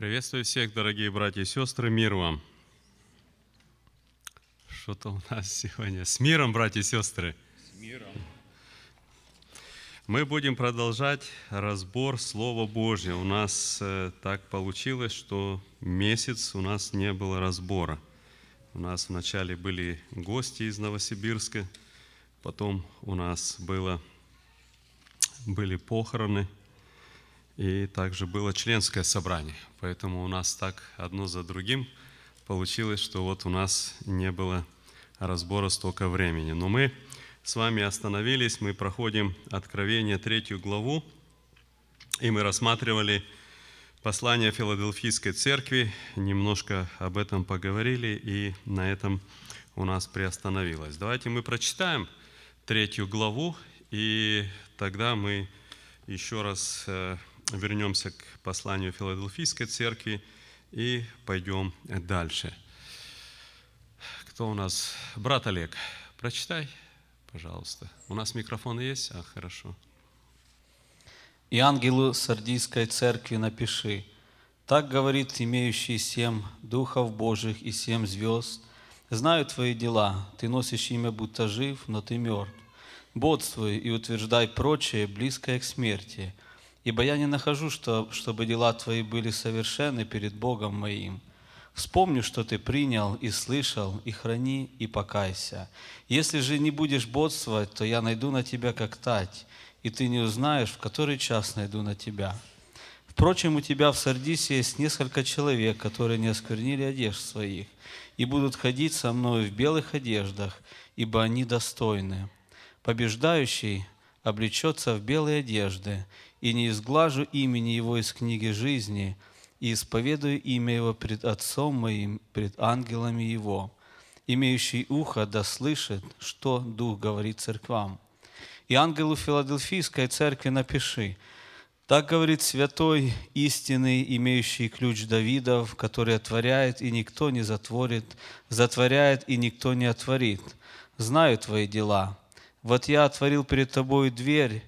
Приветствую всех, дорогие братья и сестры, мир вам. Что-то у нас сегодня. С миром, братья и сестры. С миром. Мы будем продолжать разбор Слова Божьего. У нас э, так получилось, что месяц у нас не было разбора. У нас вначале были гости из Новосибирска, потом у нас было, были похороны – и также было членское собрание. Поэтому у нас так одно за другим получилось, что вот у нас не было разбора столько времени. Но мы с вами остановились, мы проходим Откровение третью главу, и мы рассматривали послание Филадельфийской церкви, немножко об этом поговорили, и на этом у нас приостановилось. Давайте мы прочитаем третью главу, и тогда мы еще раз э, вернемся к посланию Филадельфийской церкви и пойдем дальше. Кто у нас? Брат Олег, прочитай, пожалуйста. У нас микрофон есть? А, хорошо. «И ангелу Сардийской церкви напиши, так говорит имеющий семь духов Божьих и семь звезд, знаю твои дела, ты носишь имя, будто жив, но ты мертв. Бодствуй и утверждай прочее, близкое к смерти – Ибо я не нахожу, что, чтобы дела твои были совершенны перед Богом моим. Вспомни, что ты принял и слышал, и храни, и покайся. Если же не будешь бодствовать, то я найду на тебя как тать, и ты не узнаешь, в который час найду на тебя. Впрочем, у тебя в Сардисе есть несколько человек, которые не осквернили одежд своих, и будут ходить со мною в белых одеждах, ибо они достойны. Побеждающий облечется в белые одежды, и не изглажу имени Его из книги жизни, и исповедую имя Его пред Отцом моим, пред ангелами Его. Имеющий ухо да слышит, что Дух говорит церквам. И ангелу Филадельфийской церкви напиши, так говорит святой, истинный, имеющий ключ Давидов, который отворяет, и никто не затворит, затворяет, и никто не отворит. Знаю твои дела. Вот я отворил перед тобой дверь,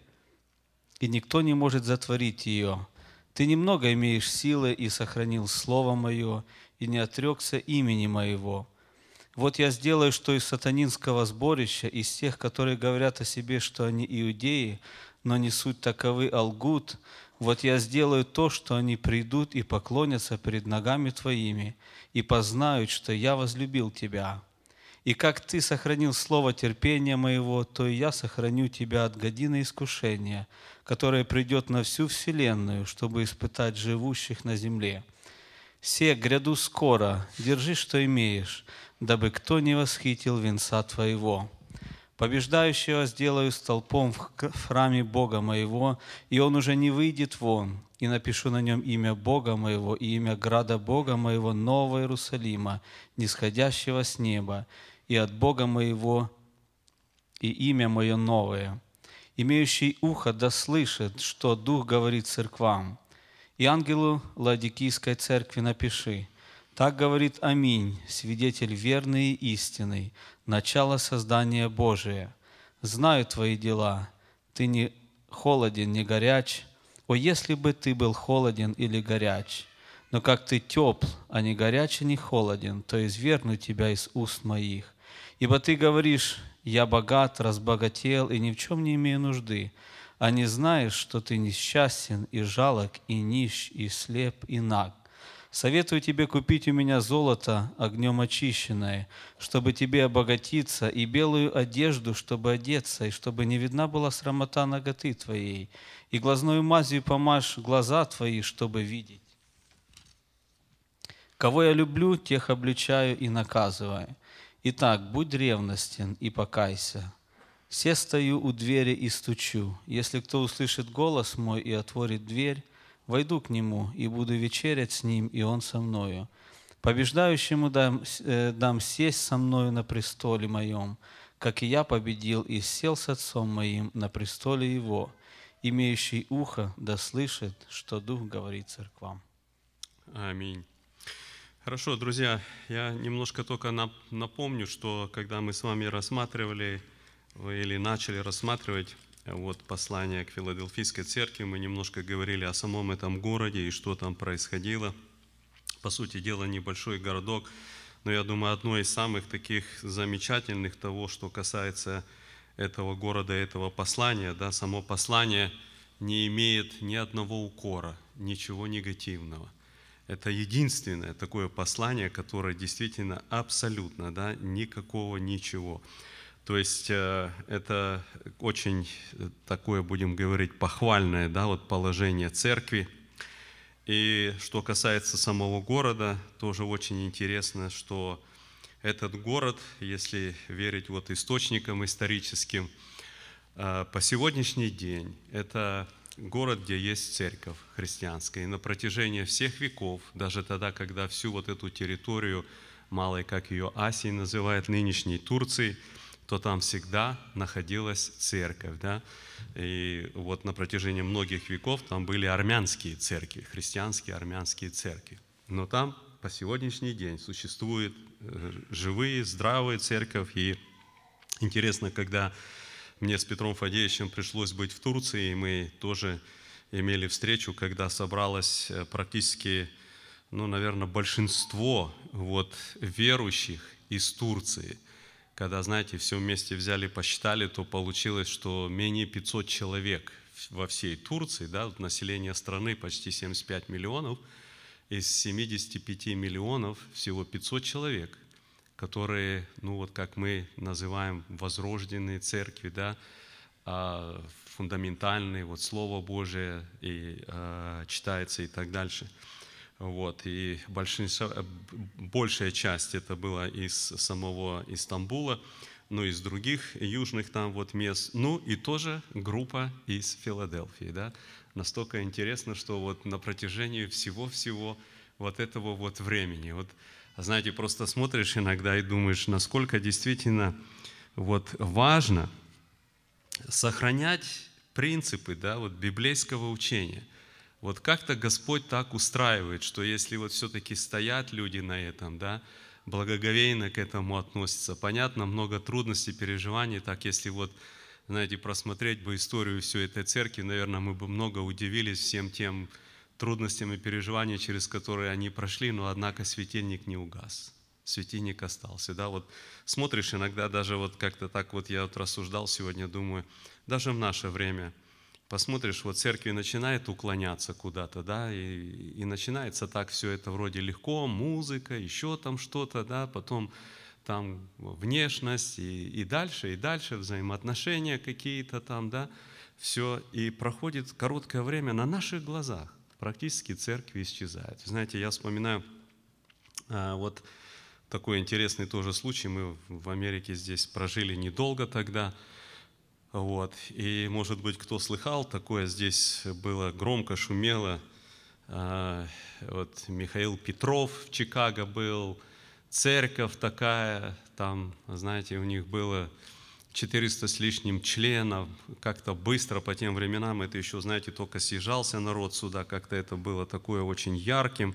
и никто не может затворить ее. Ты немного имеешь силы и сохранил Слово Мое, и не отрекся имени Моего. Вот я сделаю, что из сатанинского сборища, из тех, которые говорят о себе, что они иудеи, но не суть таковы, а лгут, вот я сделаю то, что они придут и поклонятся перед ногами Твоими, и познают, что я возлюбил Тебя. И как Ты сохранил слово терпения моего, то и я сохраню Тебя от годины искушения, которое придет на всю вселенную, чтобы испытать живущих на земле. Се, гряду скоро, держи, что имеешь, дабы кто не восхитил венца Твоего. Побеждающего сделаю столпом в храме Бога моего, и он уже не выйдет вон, и напишу на нем имя Бога моего и имя града Бога моего, Нового Иерусалима, нисходящего с неба, и от Бога моего, и имя мое новое. Имеющий ухо да слышит, что Дух говорит церквам. И ангелу Ладикийской церкви напиши, так говорит Аминь, свидетель верный и истинный, начало создания Божия. Знаю твои дела, ты не холоден, не горяч. О, если бы ты был холоден или горяч, но как ты тепл, а не горяч и не холоден, то изверну тебя из уст моих. Ибо ты говоришь, я богат, разбогател и ни в чем не имею нужды, а не знаешь, что ты несчастен и жалок, и нищ, и слеп, и наг. Советую тебе купить у меня золото огнем очищенное, чтобы тебе обогатиться, и белую одежду, чтобы одеться, и чтобы не видна была срамота ноготы твоей, и глазную мазью помажь глаза твои, чтобы видеть. Кого я люблю, тех обличаю и наказываю. Итак, будь ревностен и покайся. Все стою у двери и стучу. Если кто услышит голос мой и отворит дверь, войду к нему и буду вечерять с ним, и он со мною. Побеждающему дам, э, дам сесть со мною на престоле моем, как и я победил и сел с отцом моим на престоле его. Имеющий ухо да слышит, что Дух говорит церквам. Аминь. Хорошо, друзья, я немножко только напомню, что когда мы с вами рассматривали или начали рассматривать э, вот послание к Филадельфийской церкви, мы немножко говорили о самом этом городе и что там происходило. по сути дела, небольшой городок, но я думаю, одно из самых таких замечательных того, что касается этого города, этого послания, да, само послание не имеет ни одного укора, ничего негативного. Это единственное такое послание, которое действительно абсолютно, да, никакого ничего. То есть э, это очень такое, будем говорить, похвальное да, вот положение церкви. И что касается самого города, тоже очень интересно, что этот город, если верить вот источникам историческим, э, по сегодняшний день это город, где есть церковь христианская. И на протяжении всех веков, даже тогда, когда всю вот эту территорию, малой, как ее Асии называют, нынешней Турции – то там всегда находилась церковь. Да? И вот на протяжении многих веков там были армянские церкви, христианские армянские церкви. Но там по сегодняшний день существуют э, живые, здравые церковь. И интересно, когда мне с Петром Фадеевичем пришлось быть в Турции, и мы тоже имели встречу, когда собралось э, практически, ну, наверное, большинство вот верующих из Турции – когда, знаете, все вместе взяли, посчитали, то получилось, что менее 500 человек во всей Турции, да, население страны почти 75 миллионов, из 75 миллионов всего 500 человек, которые, ну вот как мы называем, возрожденные церкви, да, а, фундаментальные, вот Слово Божие и а, читается и так дальше – вот, и большинство, большая часть это была из самого Истамбула, ну, из других южных там вот мест, ну, и тоже группа из Филадельфии, да. Настолько интересно, что вот на протяжении всего-всего вот этого вот времени, вот, знаете, просто смотришь иногда и думаешь, насколько действительно вот важно сохранять принципы, да, вот библейского учения – вот как-то Господь так устраивает, что если вот все-таки стоят люди на этом, да, благоговейно к этому относятся. Понятно, много трудностей, переживаний. Так, если вот, знаете, просмотреть бы историю всей этой церкви, наверное, мы бы много удивились всем тем трудностям и переживаниям, через которые они прошли, но однако светильник не угас. Светильник остался. Да? Вот смотришь иногда даже вот как-то так вот я вот рассуждал сегодня, думаю, даже в наше время – посмотришь, вот церкви начинает уклоняться куда-то, да, и, и начинается так все это вроде легко, музыка, еще там что-то, да, потом там внешность и, и дальше, и дальше взаимоотношения какие-то там, да, все, и проходит короткое время на наших глазах, практически церкви исчезает. Знаете, я вспоминаю а, вот такой интересный тоже случай, мы в Америке здесь прожили недолго тогда, вот. И, может быть, кто слыхал, такое здесь было громко, шумело. А, вот Михаил Петров в Чикаго был, церковь такая, там, знаете, у них было 400 с лишним членов, как-то быстро по тем временам, это еще, знаете, только съезжался народ сюда, как-то это было такое очень ярким,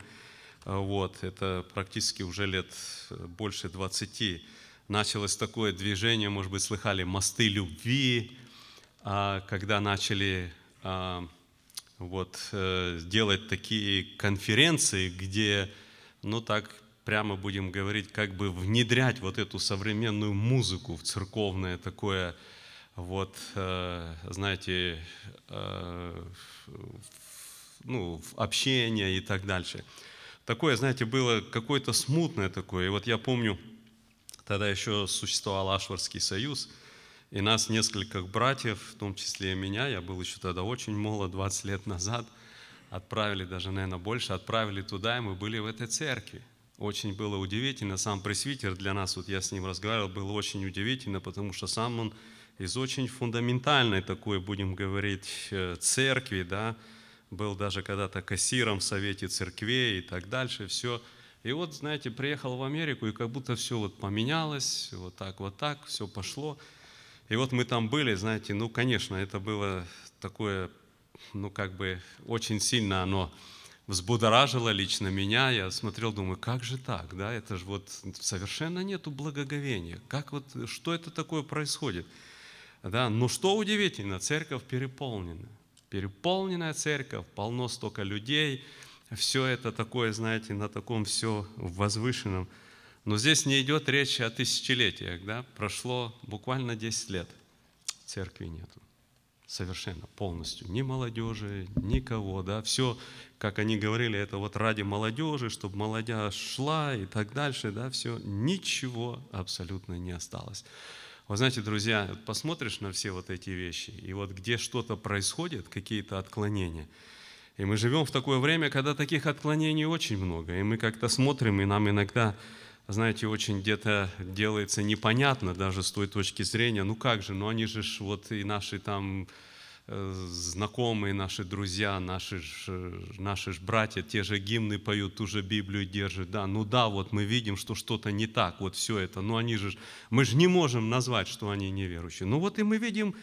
вот, это практически уже лет больше 20 началось такое движение, может быть, слыхали, «Мосты любви», а, когда начали а, вот, э, делать такие конференции, где, ну так прямо будем говорить, как бы внедрять вот эту современную музыку в церковное такое, вот, э, знаете, э, ну, общение и так дальше. Такое, знаете, было какое-то смутное такое. И вот я помню, Тогда еще существовал Ашварский союз, и нас несколько братьев, в том числе и меня, я был еще тогда очень молод, 20 лет назад, отправили, даже, наверное, больше, отправили туда, и мы были в этой церкви. Очень было удивительно. Сам пресвитер для нас, вот я с ним разговаривал, было очень удивительно, потому что сам он из очень фундаментальной такой, будем говорить, э, церкви, да, был даже когда-то кассиром в Совете церквей и так дальше, все – и вот, знаете, приехал в Америку, и как будто все вот поменялось, вот так, вот так, все пошло. И вот мы там были, знаете, ну, конечно, это было такое, ну, как бы очень сильно оно взбудоражило лично меня. Я смотрел, думаю, как же так, да, это же вот совершенно нету благоговения. Как вот, что это такое происходит? Да, но что удивительно, церковь переполнена. Переполненная церковь, полно столько людей – все это такое, знаете, на таком все возвышенном. Но здесь не идет речь о тысячелетиях, да? Прошло буквально 10 лет, церкви нету. Совершенно, полностью. Ни молодежи, никого, да? Все, как они говорили, это вот ради молодежи, чтобы молодежь шла и так дальше, да? Все, ничего абсолютно не осталось. Вы знаете, друзья, посмотришь на все вот эти вещи, и вот где что-то происходит, какие-то отклонения – и мы живем в такое время, когда таких отклонений очень много. И мы как-то смотрим, и нам иногда, знаете, очень где-то делается непонятно даже с той точки зрения, ну как же, ну они же ж вот и наши там э, знакомые, наши друзья, наши ж, наши ж братья, те же гимны поют, ту же Библию держат, да, ну да, вот мы видим, что что-то не так, вот все это, но они же, мы же не можем назвать, что они неверующие. Ну вот и мы видим,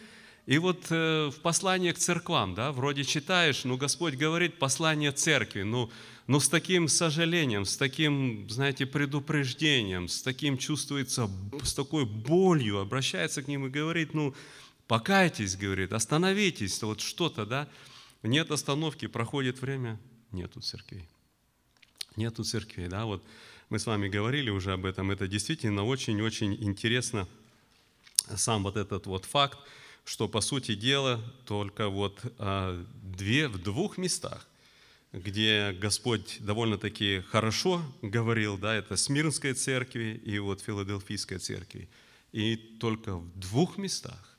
и вот э, в послании к церквам, да, вроде читаешь, ну Господь говорит послание церкви, ну, ну с таким сожалением, с таким, знаете, предупреждением, с таким чувствуется, с такой болью обращается к ним и говорит, ну покайтесь, говорит, остановитесь, вот что-то, да. Нет остановки, проходит время, нету церквей. Нету церквей, да, вот мы с вами говорили уже об этом, это действительно очень-очень интересно, сам вот этот вот факт, что, по сути дела, только вот а, две, в двух местах, где Господь довольно-таки хорошо говорил, да, это Смирнской церкви и вот Филадельфийской церкви. И только в двух местах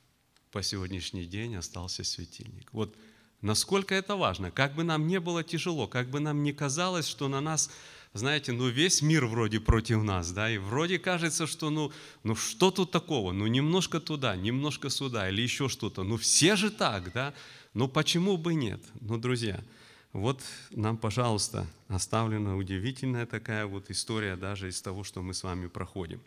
по сегодняшний день остался светильник. Вот насколько это важно, как бы нам не было тяжело, как бы нам не казалось, что на нас знаете, ну весь мир вроде против нас, да, и вроде кажется, что ну, ну что тут такого, ну немножко туда, немножко сюда или еще что-то, ну все же так, да, ну почему бы нет? Ну, друзья, вот нам, пожалуйста, оставлена удивительная такая вот история даже из того, что мы с вами проходим.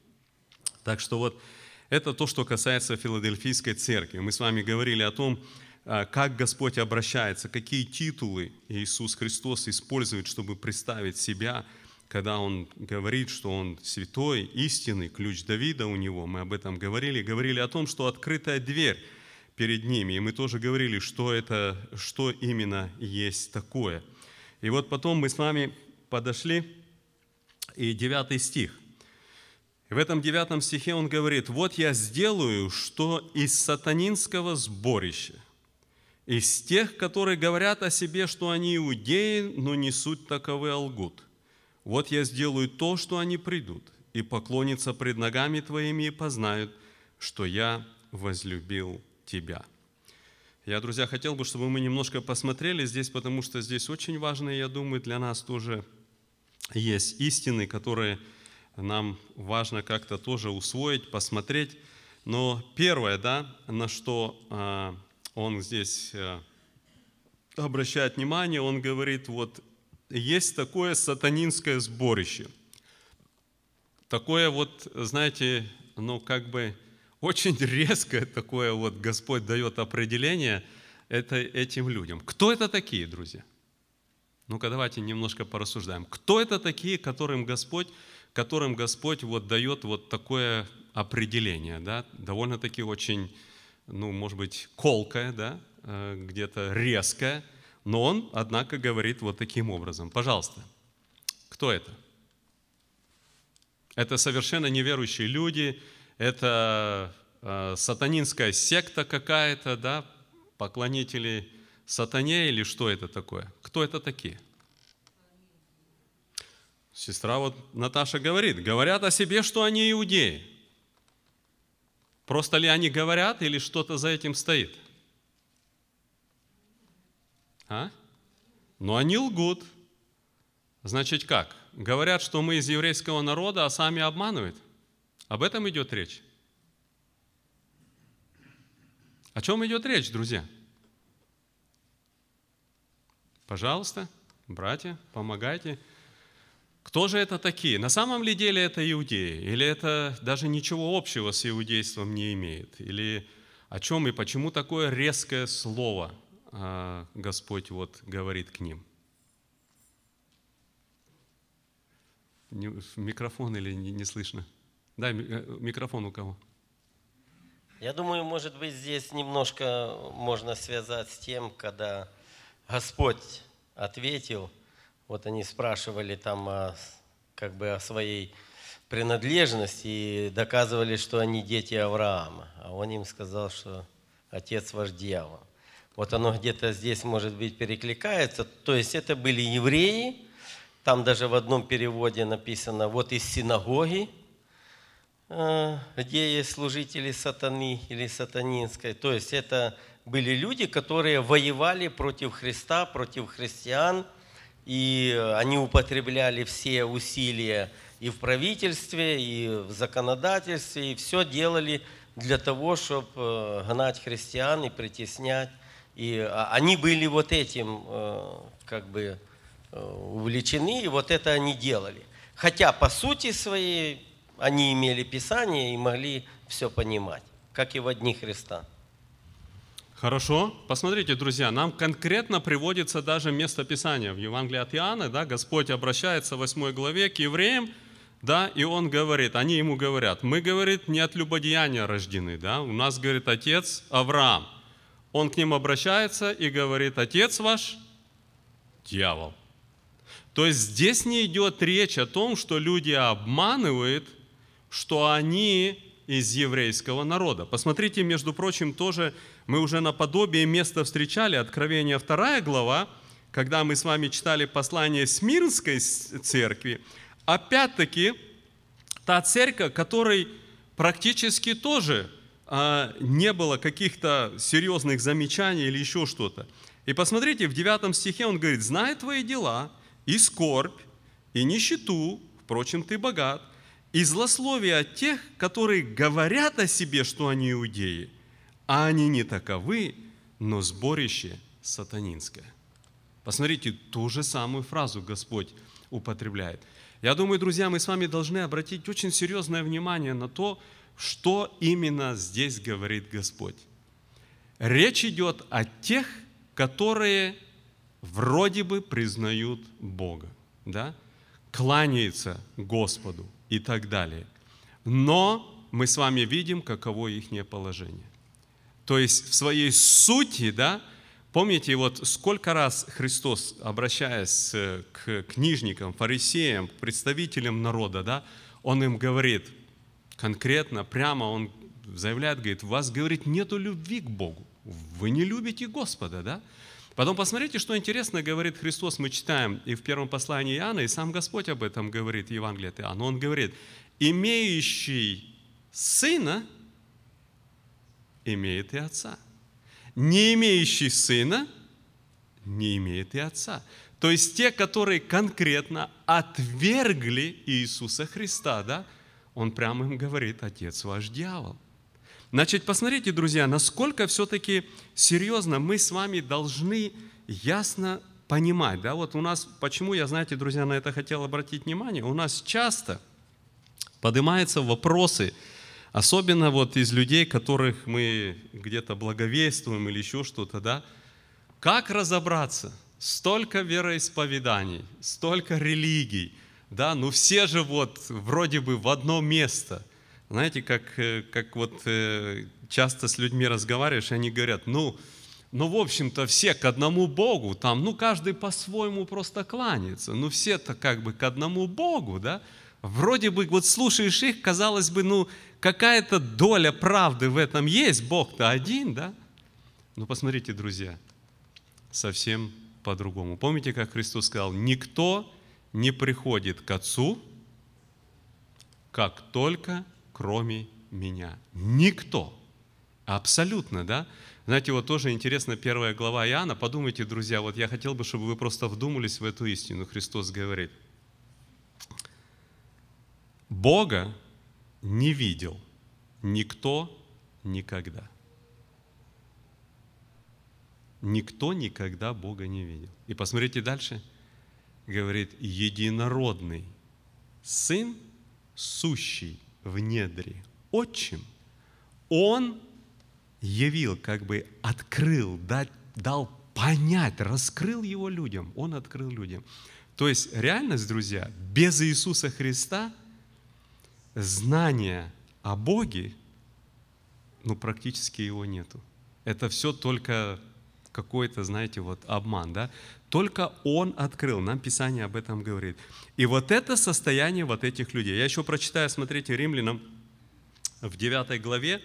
Так что вот это то, что касается Филадельфийской церкви. Мы с вами говорили о том, а, как Господь обращается, какие титулы Иисус Христос использует, чтобы представить себя – когда он говорит, что он святой, истинный, ключ Давида у него, мы об этом говорили, говорили о том, что открытая дверь перед ними, и мы тоже говорили, что это, что именно есть такое. И вот потом мы с вами подошли, и девятый стих. И в этом девятом стихе он говорит, «Вот я сделаю, что из сатанинского сборища, из тех, которые говорят о себе, что они иудеи, но не суть таковы, а лгут. Вот я сделаю то, что они придут, и поклонятся пред ногами Твоими и познают, что я возлюбил Тебя». Я, друзья, хотел бы, чтобы мы немножко посмотрели здесь, потому что здесь очень важно, я думаю, для нас тоже есть истины, которые нам важно как-то тоже усвоить, посмотреть. Но первое, да, на что а, он здесь а, обращает внимание, он говорит, вот есть такое сатанинское сборище. Такое вот, знаете, ну как бы очень резкое такое вот Господь дает определение это, этим людям. Кто это такие, друзья? Ну-ка давайте немножко порассуждаем. Кто это такие, которым Господь, которым Господь вот дает вот такое определение, да, довольно-таки очень, ну, может быть, колкое, да, э, где-то резкое – но он, однако, говорит вот таким образом. Пожалуйста, кто это? Это совершенно неверующие люди, это э, сатанинская секта какая-то, да, поклонители сатане или что это такое? Кто это такие? Сестра вот Наташа говорит, говорят о себе, что они иудеи. Просто ли они говорят или что-то за этим стоит? А? Но они лгут. Значит как? Говорят, что мы из еврейского народа, а сами обманывают. Об этом идет речь. О чем идет речь, друзья? Пожалуйста, братья, помогайте. Кто же это такие? На самом ли деле это иудеи? Или это даже ничего общего с иудейством не имеет? Или о чем и почему такое резкое слово – а, Господь вот говорит к ним. Микрофон или не, не слышно? Да, э, микрофон у кого? Я думаю, может быть, здесь немножко можно связать с тем, когда Господь ответил Вот они спрашивали там о, как бы о своей принадлежности и доказывали, что они дети Авраама. А он им сказал, что отец ваш дьявол. Вот оно где-то здесь, может быть, перекликается. То есть это были евреи, там даже в одном переводе написано, вот из синагоги, где есть служители сатаны или сатанинской. То есть это были люди, которые воевали против Христа, против христиан, и они употребляли все усилия и в правительстве, и в законодательстве, и все делали для того, чтобы э, гнать христиан и притеснять. И а, они были вот этим э, как бы э, увлечены, и вот это они делали. Хотя по сути своей они имели Писание и могли все понимать, как и в дни Христа. Хорошо. Посмотрите, друзья, нам конкретно приводится даже место Писания. В Евангелии от Иоанна, да, Господь обращается в 8 главе к евреям, да, и он говорит, они ему говорят, мы, говорит, не от любодеяния рождены, да, у нас, говорит, отец Авраам. Он к ним обращается и говорит, отец ваш – дьявол. То есть здесь не идет речь о том, что люди обманывают, что они из еврейского народа. Посмотрите, между прочим, тоже мы уже наподобие места встречали, Откровение 2 глава, когда мы с вами читали послание Смирнской церкви, опять-таки, та церковь, которой практически тоже а, не было каких-то серьезных замечаний или еще что-то. И посмотрите, в 9 стихе он говорит, «Знай твои дела, и скорбь, и нищету, впрочем, ты богат, и злословие от тех, которые говорят о себе, что они иудеи, а они не таковы, но сборище сатанинское». Посмотрите, ту же самую фразу Господь употребляет – я думаю, друзья, мы с вами должны обратить очень серьезное внимание на то, что именно здесь говорит Господь. Речь идет о тех, которые вроде бы признают Бога, да? кланяются Господу и так далее. Но мы с вами видим, каково их положение. То есть в своей сути, да, Помните, вот сколько раз Христос, обращаясь к книжникам, фарисеям, к представителям народа, да, Он им говорит конкретно, прямо Он заявляет, говорит, у вас, говорит, нету любви к Богу, вы не любите Господа, да? Потом посмотрите, что интересно говорит Христос, мы читаем и в первом послании Иоанна, и сам Господь об этом говорит, Евангелие от Иоанна. Он говорит, имеющий сына, имеет и отца не имеющий сына, не имеет и отца. То есть те, которые конкретно отвергли Иисуса Христа, да, он прямо им говорит, отец ваш дьявол. Значит, посмотрите, друзья, насколько все-таки серьезно мы с вами должны ясно понимать. Да? Вот у нас, почему я, знаете, друзья, на это хотел обратить внимание, у нас часто поднимаются вопросы, Особенно вот из людей, которых мы где-то благовествуем или еще что-то, да? Как разобраться? Столько вероисповеданий, столько религий, да? Ну все же вот вроде бы в одно место. Знаете, как, э, как вот э, часто с людьми разговариваешь, они говорят, ну, ну, в общем-то, все к одному Богу, там, ну, каждый по-своему просто кланяется, ну, все-то как бы к одному Богу, да? Вроде бы, вот слушаешь их, казалось бы, ну, какая-то доля правды в этом есть, Бог-то один, да? Но посмотрите, друзья, совсем по-другому. Помните, как Христос сказал, никто не приходит к Отцу, как только кроме меня. Никто. Абсолютно, да? Знаете, вот тоже интересно первая глава Иоанна. Подумайте, друзья, вот я хотел бы, чтобы вы просто вдумались в эту истину. Христос говорит, Бога не видел никто никогда. Никто никогда Бога не видел. И посмотрите дальше. Говорит, единородный Сын, сущий в недре, отчим, Он явил, как бы открыл, дал понять, раскрыл его людям. Он открыл людям. То есть реальность, друзья, без Иисуса Христа – знания о Боге, ну, практически его нету. Это все только какой-то, знаете, вот обман, да? Только Он открыл, нам Писание об этом говорит. И вот это состояние вот этих людей. Я еще прочитаю, смотрите, римлянам в 9 главе,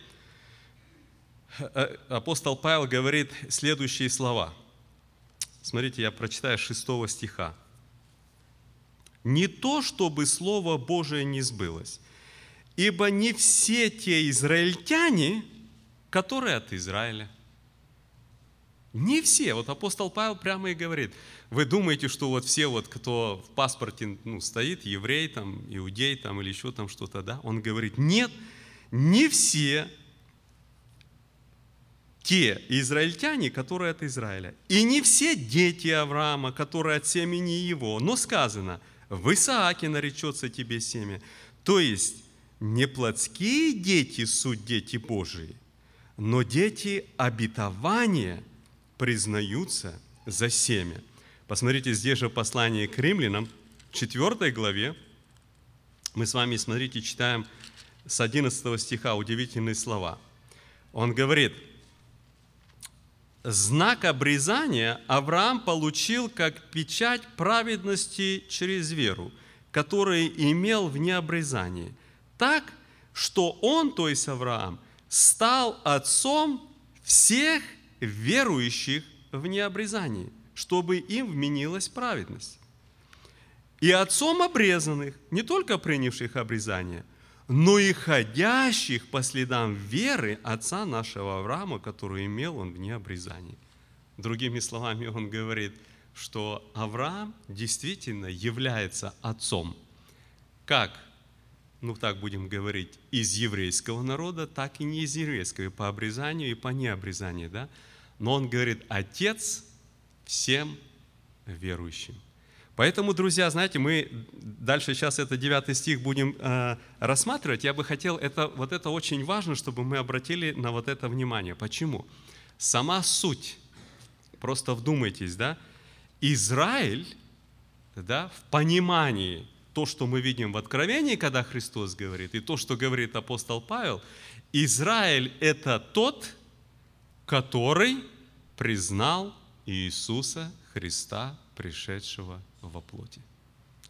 э, апостол Павел говорит следующие слова. Смотрите, я прочитаю 6 стиха. «Не то, чтобы Слово Божие не сбылось, ибо не все те израильтяне, которые от Израиля, не все. Вот апостол Павел прямо и говорит, вы думаете, что вот все, вот, кто в паспорте ну, стоит, еврей, там, иудей там, или еще там что-то, да? Он говорит, нет, не все те израильтяне, которые от Израиля. И не все дети Авраама, которые от семени его. Но сказано, в Исааке наречется тебе семя. То есть, не плотские дети суть дети Божии, но дети обетования – признаются за семя. Посмотрите, здесь же послание к римлянам, в 4 главе, мы с вами, смотрите, читаем с 11 стиха удивительные слова. Он говорит, знак обрезания Авраам получил как печать праведности через веру, который имел в необрезании, так, что он, то есть Авраам, стал отцом всех верующих в необрезании, чтобы им вменилась праведность. И отцом обрезанных, не только принявших обрезание, но и ходящих по следам веры отца нашего Авраама, который имел он в необрезании. Другими словами, он говорит, что Авраам действительно является отцом, как, ну так будем говорить, из еврейского народа, так и не из еврейского, и по обрезанию, и по необрезанию, да? Но он говорит, Отец всем верующим. Поэтому, друзья, знаете, мы дальше сейчас это 9 стих будем э, рассматривать. Я бы хотел, это, вот это очень важно, чтобы мы обратили на вот это внимание. Почему? Сама суть, просто вдумайтесь, да, Израиль, да, в понимании то, что мы видим в Откровении, когда Христос говорит, и то, что говорит апостол Павел, Израиль – это тот, который признал Иисуса Христа, пришедшего во плоти.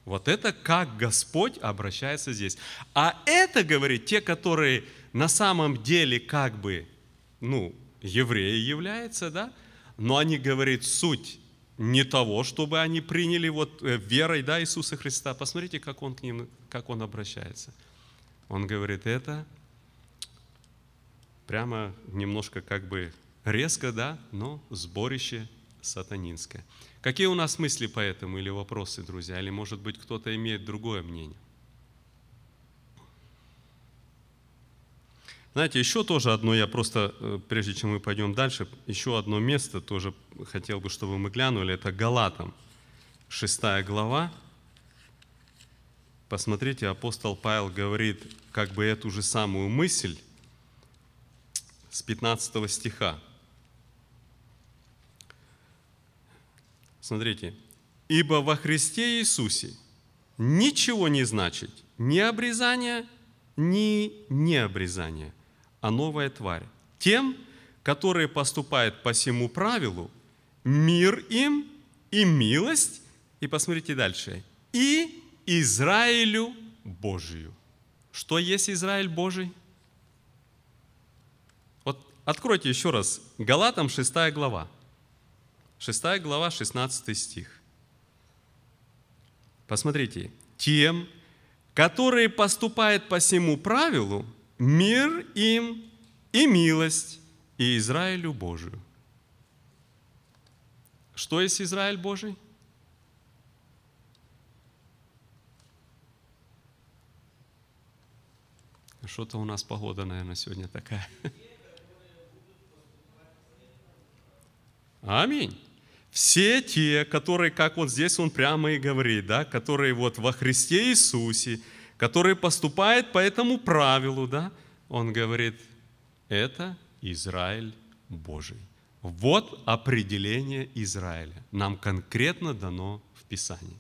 Вот это как Господь обращается здесь. А это, говорит, те, которые на самом деле как бы, ну, евреи являются, да, но они, говорит, суть не того, чтобы они приняли вот э, верой, да, Иисуса Христа. Посмотрите, как он к ним, как он обращается. Он говорит, это прямо немножко как бы Резко, да, но сборище сатанинское. Какие у нас мысли по этому или вопросы, друзья? Или, может быть, кто-то имеет другое мнение? Знаете, еще тоже одно, я просто, э, прежде чем мы пойдем дальше, еще одно место тоже хотел бы, чтобы мы глянули, это Галатам, шестая глава. Посмотрите, апостол Павел говорит как бы эту же самую мысль с 15 стиха. Смотрите. «Ибо во Христе Иисусе ничего не значит ни обрезание, ни необрезание, а новая тварь. Тем, которые поступают по всему правилу, мир им и милость, и посмотрите дальше, и Израилю Божию. Что есть Израиль Божий? Вот откройте еще раз, Галатам 6 глава. 6 глава, 16 стих. Посмотрите. «Тем, которые поступают по всему правилу, мир им и милость, и Израилю Божию». Что есть Израиль Божий? Что-то у нас погода, наверное, сегодня такая. Аминь. Все те, которые, как вот здесь он прямо и говорит, да, которые вот во Христе Иисусе, которые поступают по этому правилу, да, он говорит, это Израиль Божий. Вот определение Израиля. Нам конкретно дано в Писании.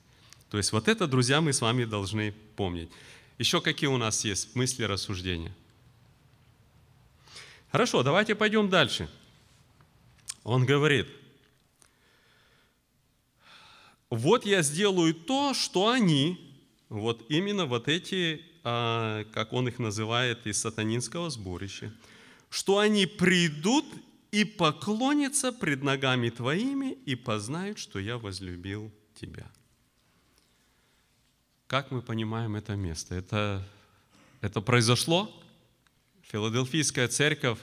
То есть вот это, друзья, мы с вами должны помнить. Еще какие у нас есть мысли, рассуждения? Хорошо, давайте пойдем дальше. Он говорит – вот я сделаю то, что они, вот именно вот эти, а, как он их называет из сатанинского сборища, что они придут и поклонятся пред ногами твоими и познают, что я возлюбил тебя. Как мы понимаем это место? Это, это произошло? Филадельфийская церковь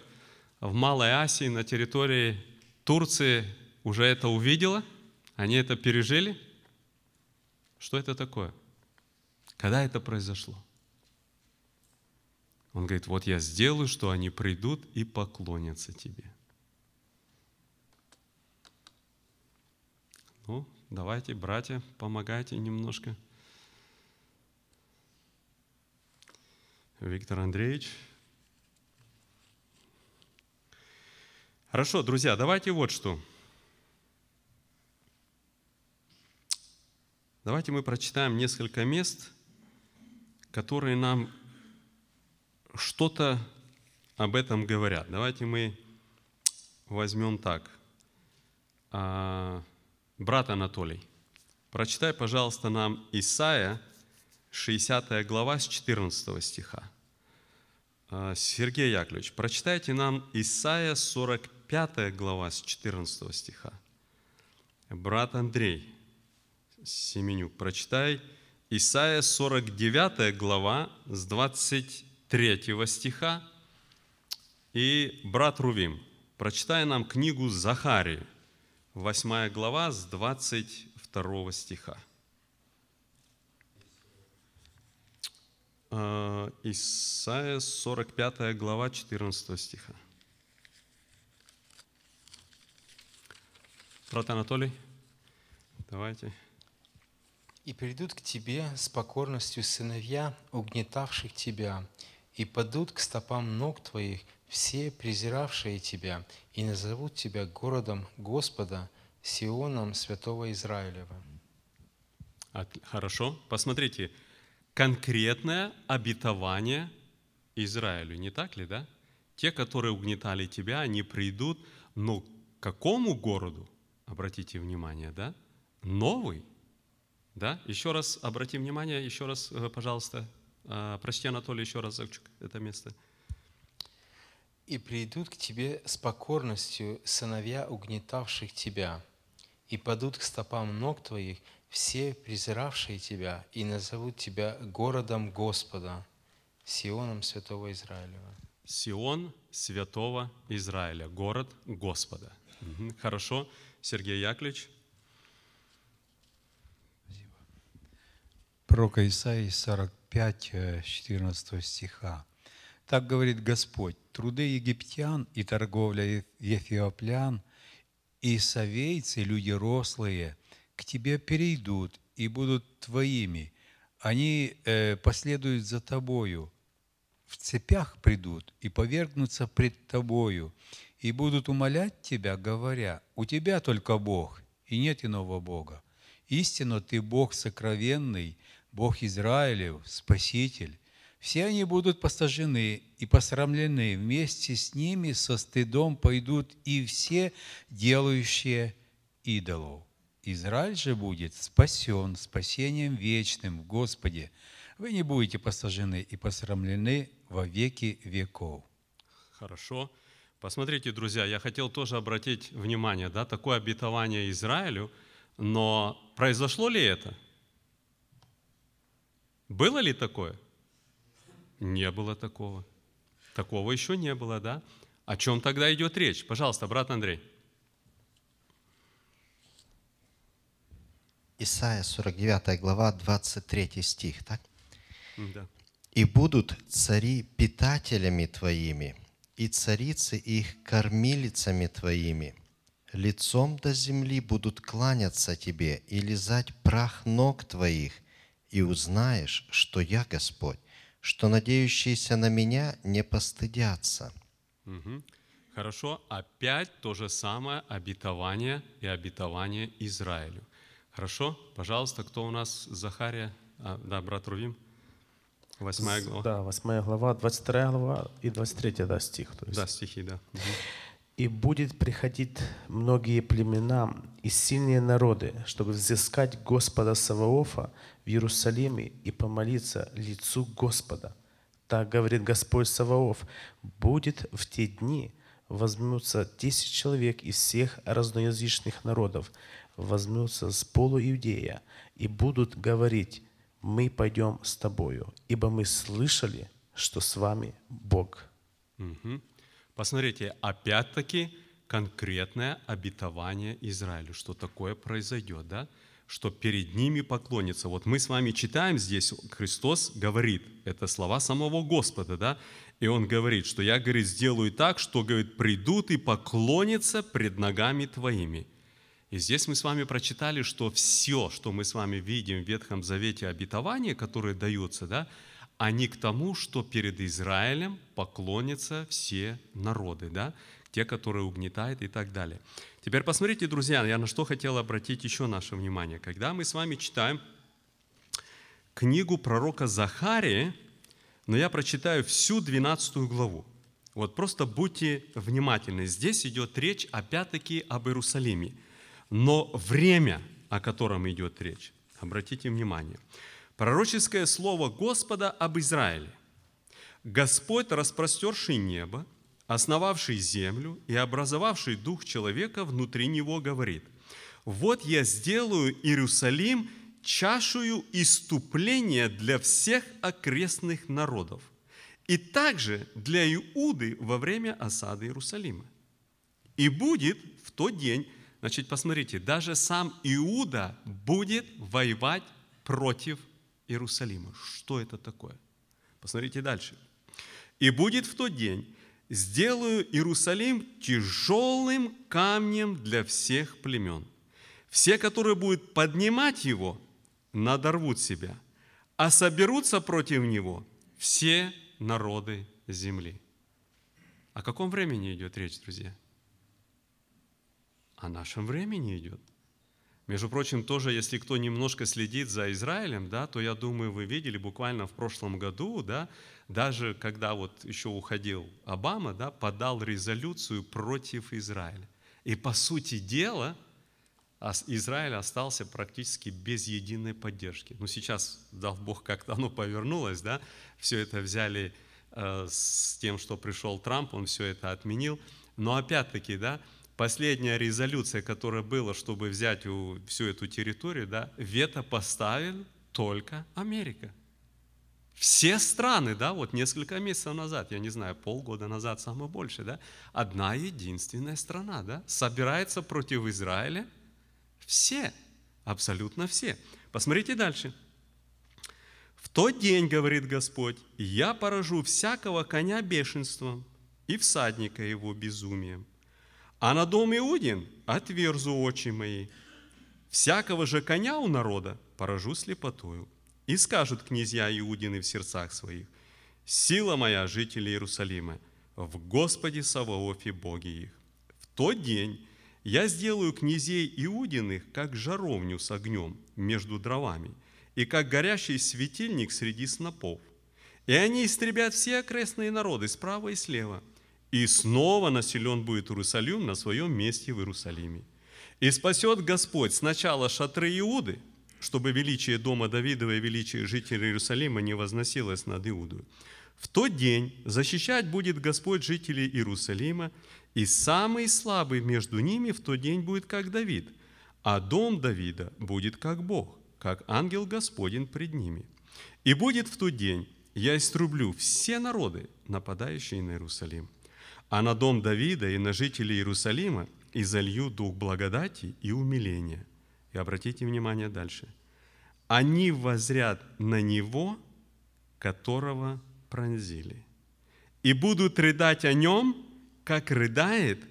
в Малой Асии на территории Турции уже это увидела? Они это пережили? Что это такое? Когда это произошло? Он говорит, вот я сделаю, что они придут и поклонятся тебе. Ну, давайте, братья, помогайте немножко. Виктор Андреевич. Хорошо, друзья, давайте вот что. Давайте мы прочитаем несколько мест, которые нам что-то об этом говорят. Давайте мы возьмем так. А, брат Анатолий, прочитай, пожалуйста, нам Исаия, 60 глава с 14 стиха. А, Сергей Яковлевич, прочитайте нам Исаия, 45 глава с 14 стиха. Брат Андрей Семенюк, прочитай Исаия, 49 глава с 23 3 стиха. И брат Рувим, прочитай нам книгу Захарии, 8 глава с 22 стиха. А, Исайя 45 глава 14 стиха. Брат Анатолий, давайте. «И придут к тебе с покорностью сыновья, угнетавших тебя, и падут к стопам ног твоих все презиравшие тебя, и назовут тебя городом Господа, Сионом Святого Израилева». Хорошо. Посмотрите, конкретное обетование Израилю, не так ли, да? Те, которые угнетали тебя, они придут, но к какому городу? Обратите внимание, да? Новый, да? Еще раз обратим внимание, еще раз, э, пожалуйста, а, Прочти, Анатолий, еще разочек это место. «И придут к тебе с покорностью сыновья угнетавших тебя, и падут к стопам ног твоих все презиравшие тебя, и назовут тебя городом Господа, Сионом Святого Израилева». Сион Святого Израиля, город Господа. Хорошо. Сергей Яковлевич. Пророка Исаии 40 5, 14 э, стиха. Так говорит Господь, труды египтян и торговля ефиоплян и совейцы, люди рослые, к тебе перейдут и будут твоими. Они э, последуют за тобою, в цепях придут и повергнутся пред тобою, и будут умолять тебя, говоря, у тебя только Бог, и нет иного Бога. Истинно ты Бог сокровенный, Бог Израилев, Спаситель, все они будут посажены и посрамлены, вместе с ними со стыдом пойдут и все делающие идолов. Израиль же будет спасен спасением вечным в Господе. Вы не будете посажены и посрамлены во веки веков. Хорошо. Посмотрите, друзья, я хотел тоже обратить внимание, да, такое обетование Израилю, но произошло ли это? Было ли такое? Не было такого. Такого еще не было, да? О чем тогда идет речь? Пожалуйста, брат Андрей. Исайя 49 глава, 23 стих, так? Да. «И будут цари питателями твоими, и царицы их кормилицами твоими. Лицом до земли будут кланяться тебе и лизать прах ног твоих, и узнаешь, что я Господь, что надеющиеся на меня не постыдятся». Угу. Хорошо, опять то же самое обетование и обетование Израилю. Хорошо, пожалуйста, кто у нас Захария? А, да, брат Рувим. Восьмая глава. Да, восьмая глава, 22 глава и 23 да, стих. То есть. Да, стихи, да. Угу. «И будет приходить многие племена и сильные народы, чтобы взыскать Господа Саваофа в Иерусалиме и помолиться лицу Господа. Так говорит Господь Саваоф, будет в те дни, возьмутся десять человек из всех разноязычных народов, возьмутся с полуиудея и будут говорить, мы пойдем с тобою, ибо мы слышали, что с вами Бог. Мгм. Посмотрите, опять-таки конкретное обетование Израилю, что такое произойдет, да? Что перед ними поклонится. Вот мы с вами читаем здесь, Христос говорит, это слова самого Господа, да? И Он говорит, что я, говорит, сделаю так, что, говорит, придут и поклонятся пред ногами твоими. И здесь мы с вами прочитали, что все, что мы с вами видим в Ветхом Завете обетования, которые даются, да, они к тому, что перед Израилем поклонятся все народы, да, те, которые угнетают и так далее. Теперь посмотрите, друзья, я на что хотел обратить еще наше внимание. Когда мы с вами читаем книгу пророка Захарии, но я прочитаю всю 12 главу. Вот просто будьте внимательны. Здесь идет речь опять-таки об Иерусалиме. Но время, о котором идет речь, обратите внимание. Пророческое слово Господа об Израиле. Господь, распростерший небо, основавший землю и образовавший дух человека внутри него, говорит, «Вот я сделаю Иерусалим чашую иступления для всех окрестных народов, и также для Иуды во время осады Иерусалима. И будет в тот день, значит, посмотрите, даже сам Иуда будет воевать против Иерусалима. Что это такое? Посмотрите дальше. И будет в тот день, сделаю Иерусалим тяжелым камнем для всех племен. Все, которые будут поднимать его, надорвут себя, а соберутся против него все народы земли. О каком времени идет речь, друзья? О нашем времени идет. Между прочим, тоже, если кто немножко следит за Израилем, да, то я думаю, вы видели буквально в прошлом году, да, даже когда вот еще уходил Обама, да, подал резолюцию против Израиля. И по сути дела, Израиль остался практически без единой поддержки. Ну, сейчас, дал Бог, как-то оно повернулось, да, все это взяли э, с тем, что пришел Трамп, он все это отменил. Но опять-таки, да, последняя резолюция, которая была, чтобы взять у- всю эту территорию, да, вето поставил только Америка. Все страны, да, вот несколько месяцев назад, я не знаю, полгода назад, самое больше, да, одна единственная страна, да, собирается против Израиля, все, абсолютно все. Посмотрите дальше. В тот день, говорит Господь, я поражу всякого коня бешенством и всадника его безумием. А на дом Иудин отверзу очи мои. Всякого же коня у народа поражу слепотою. И скажут князья Иудины в сердцах своих, сила моя, жители Иерусалима, в Господе Саваофе Боге их. В тот день я сделаю князей Иудиных, как жаровню с огнем между дровами, и как горящий светильник среди снопов. И они истребят все окрестные народы справа и слева. И снова населен будет Иерусалим на своем месте в Иерусалиме. И спасет Господь сначала шатры Иуды, чтобы величие дома Давидова и величие жителей Иерусалима не возносилось над Иудою. В тот день защищать будет Господь жителей Иерусалима, и самый слабый между ними в тот день будет как Давид, а дом Давида будет как Бог, как ангел Господень пред ними. И будет в тот день, я иструблю все народы, нападающие на Иерусалим, а на дом Давида и на жителей Иерусалима и залью дух благодати и умиления. И обратите внимание дальше. Они возрят на него, которого пронзили, и будут рыдать о нем, как рыдает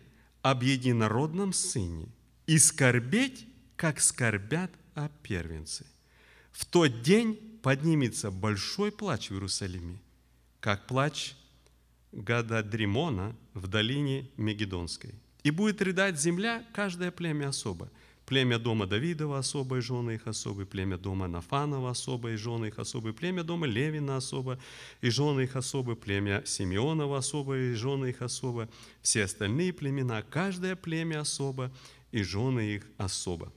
об единородном сыне, и скорбеть, как скорбят о первенце. В тот день поднимется большой плач в Иерусалиме, как плач Гададримона в долине Мегедонской. И будет рыдать земля, каждое племя особо. Племя дома Давидова особо жены их особы, племя дома Нафанова особо жены их особы, племя дома Левина особо и жены их особы, племя Симеонова особо и жены их особо, все остальные племена, каждое племя особо, и жены их особо.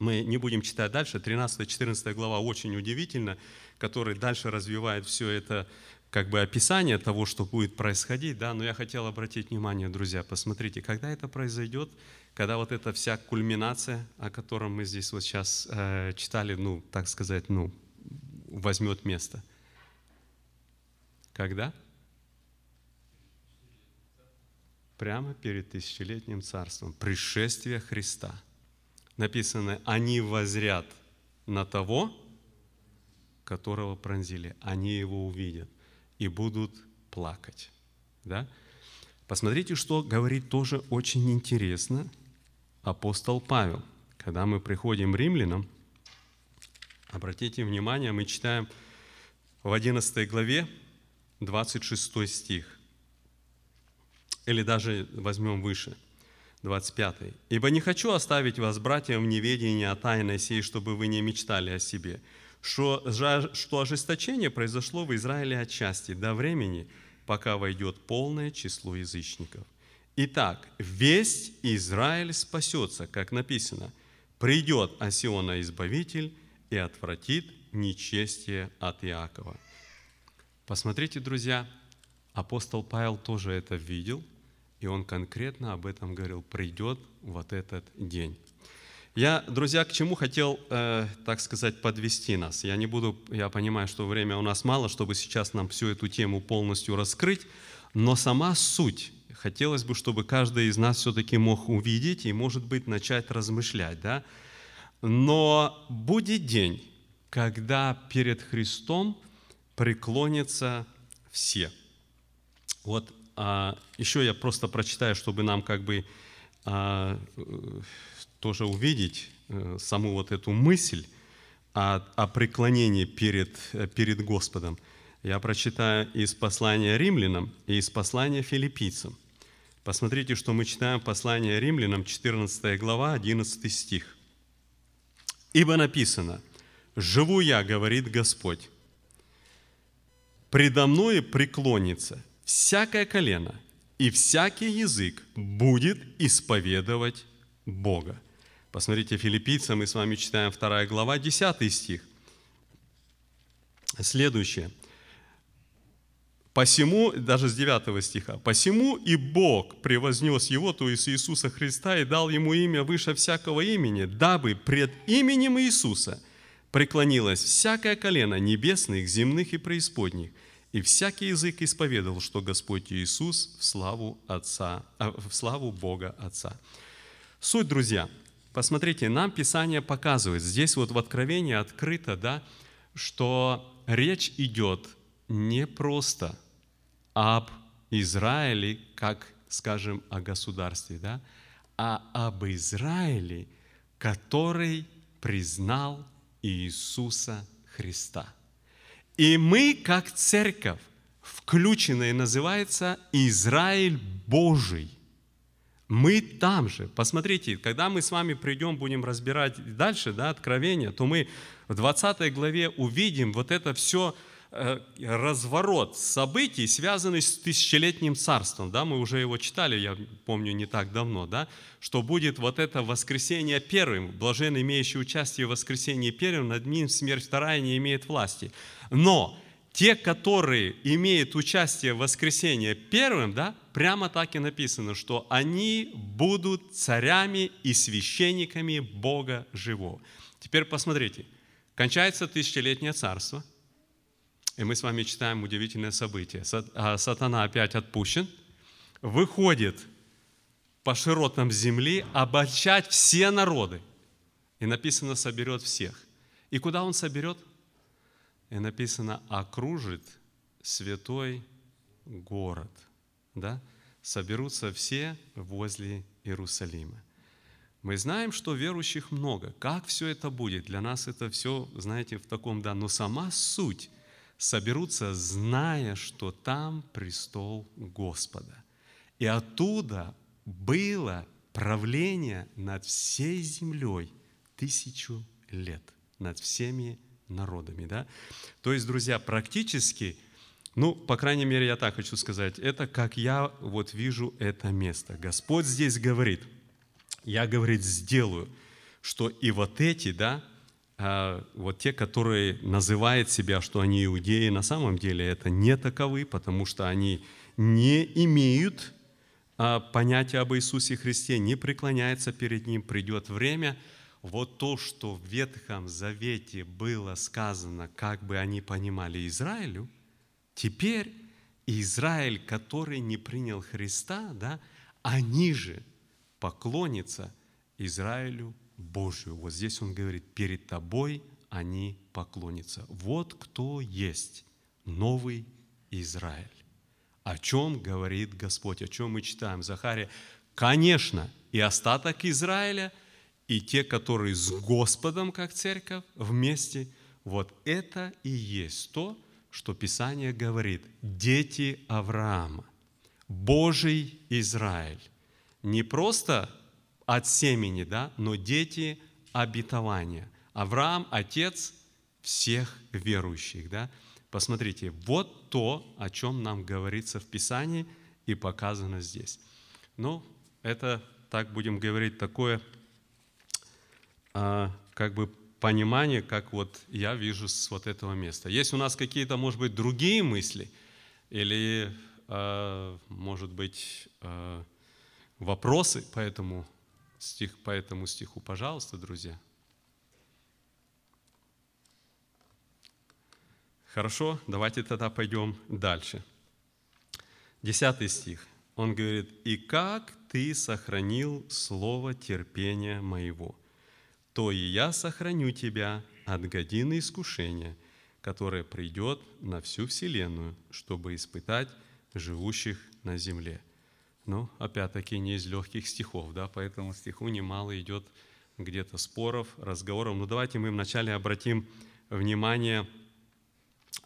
Мы не будем читать дальше, 13-14 глава очень удивительно, который дальше развивает все это как бы описание того, что будет происходить, да, но я хотел обратить внимание, друзья, посмотрите, когда это произойдет, когда вот эта вся кульминация, о котором мы здесь вот сейчас э, читали, ну, так сказать, ну, возьмет место. Когда? Прямо перед тысячелетним царством, пришествие Христа. Написано, они возрят на того, которого пронзили, они его увидят и будут плакать. Да? Посмотрите, что говорит тоже очень интересно апостол Павел. Когда мы приходим к римлянам, обратите внимание, мы читаем в 11 главе 26 стих. Или даже возьмем выше, 25. «Ибо не хочу оставить вас, братья, в неведении о тайной сей, чтобы вы не мечтали о себе, что, что ожесточение произошло в Израиле отчасти до времени, пока войдет полное число язычников. Итак, весь Израиль спасется, как написано, придет Осиона Избавитель и отвратит нечестие от Иакова. Посмотрите, друзья, апостол Павел тоже это видел, и он конкретно об этом говорил, придет вот этот день. Я, друзья, к чему хотел, э, так сказать, подвести нас. Я не буду, я понимаю, что время у нас мало, чтобы сейчас нам всю эту тему полностью раскрыть, но сама суть, хотелось бы, чтобы каждый из нас все-таки мог увидеть и, может быть, начать размышлять, да? Но будет день, когда перед Христом преклонятся все. Вот а, еще я просто прочитаю, чтобы нам как бы а, тоже увидеть э, саму вот эту мысль о, о преклонении перед, перед Господом. Я прочитаю из послания римлянам и из послания филиппийцам. Посмотрите, что мы читаем послание римлянам, 14 глава, 11 стих. «Ибо написано, «Живу я, говорит Господь, предо мною преклонится всякое колено, и всякий язык будет исповедовать Бога». Посмотрите, филиппийцам мы с вами читаем 2 глава, 10 стих. Следующее. Посему, даже с 9 стиха, «Посему и Бог превознес его, то есть Иисуса Христа, и дал ему имя выше всякого имени, дабы пред именем Иисуса преклонилось всякое колено небесных, земных и преисподних, и всякий язык исповедовал, что Господь Иисус в славу, Отца, а, в славу Бога Отца». Суть, друзья – Посмотрите, нам Писание показывает, здесь вот в Откровении открыто, да, что речь идет не просто об Израиле, как, скажем, о государстве, да, а об Израиле, который признал Иисуса Христа. И мы, как церковь, включенная называется Израиль Божий. Мы там же. Посмотрите, когда мы с вами придем, будем разбирать дальше, да, Откровение, то мы в 20 главе увидим вот это все разворот событий, связанный с тысячелетним царством. Да, мы уже его читали, я помню, не так давно, да, что будет вот это воскресение первым, блажен имеющий участие в воскресении первым, над ним смерть вторая не имеет власти. Но те, которые имеют участие в воскресении первым, да, прямо так и написано, что они будут царями и священниками Бога живого. Теперь посмотрите, кончается тысячелетнее царство, и мы с вами читаем удивительное событие. А, сатана опять отпущен, выходит по широтам земли обольщать все народы. И написано, соберет всех. И куда он соберет? И написано, окружит святой город. Да? Соберутся все возле Иерусалима. Мы знаем, что верующих много. Как все это будет? Для нас это все, знаете, в таком, да, но сама суть соберутся, зная, что там престол Господа. И оттуда было правление над всей землей тысячу лет, над всеми народами. Да? То есть, друзья, практически, ну, по крайней мере, я так хочу сказать, это как я вот вижу это место. Господь здесь говорит, я, говорит, сделаю, что и вот эти, да, вот те, которые называют себя, что они иудеи, на самом деле это не таковы, потому что они не имеют а, понятия об Иисусе Христе, не преклоняются перед Ним. Придет время, вот то, что в Ветхом Завете было сказано, как бы они понимали Израилю, теперь Израиль, который не принял Христа, да, они же поклонятся Израилю Божию. Вот здесь он говорит, перед тобой они поклонятся. Вот кто есть новый Израиль. О чем говорит Господь, о чем мы читаем Захария. Конечно, и остаток Израиля, и те, которые с Господом, как церковь, вместе, вот это и есть то, что Писание говорит. Дети Авраама, Божий Израиль. Не просто от семени, да, но дети обетования. Авраам – отец всех верующих, да. Посмотрите, вот то, о чем нам говорится в Писании и показано здесь. Ну, это, так будем говорить, такое, а, как бы понимание, как вот я вижу с вот этого места. Есть у нас какие-то, может быть, другие мысли или, а, может быть, а, вопросы по этому стих, по этому стиху, пожалуйста, друзья. Хорошо, давайте тогда пойдем дальше. Десятый стих. Он говорит, «И как ты сохранил слово терпения моего, то и я сохраню тебя от годины искушения, которое придет на всю вселенную, чтобы испытать живущих на земле». Ну, опять-таки, не из легких стихов, да, по этому стиху немало идет где-то споров, разговоров. Но давайте мы вначале обратим внимание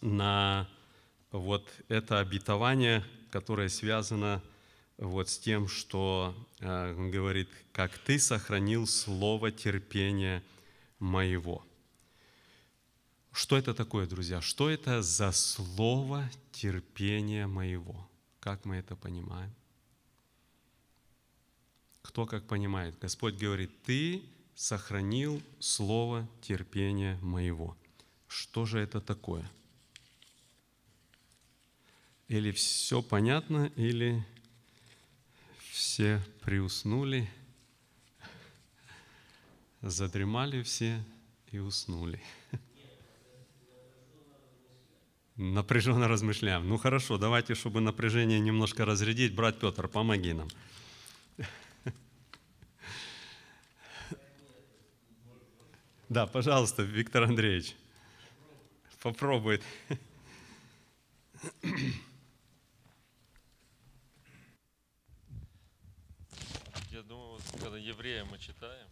на вот это обетование, которое связано вот с тем, что э, он говорит, как ты сохранил слово терпения моего. Что это такое, друзья? Что это за слово терпения моего? Как мы это понимаем? Кто как понимает? Господь говорит, ты сохранил слово терпения моего. Что же это такое? Или все понятно, или все приуснули, задремали все и уснули. Напряженно размышляем. Ну хорошо, давайте, чтобы напряжение немножко разрядить, брат Петр, помоги нам. Да, пожалуйста, Виктор Андреевич, попробует. Я думаю, вот, когда еврея мы читаем,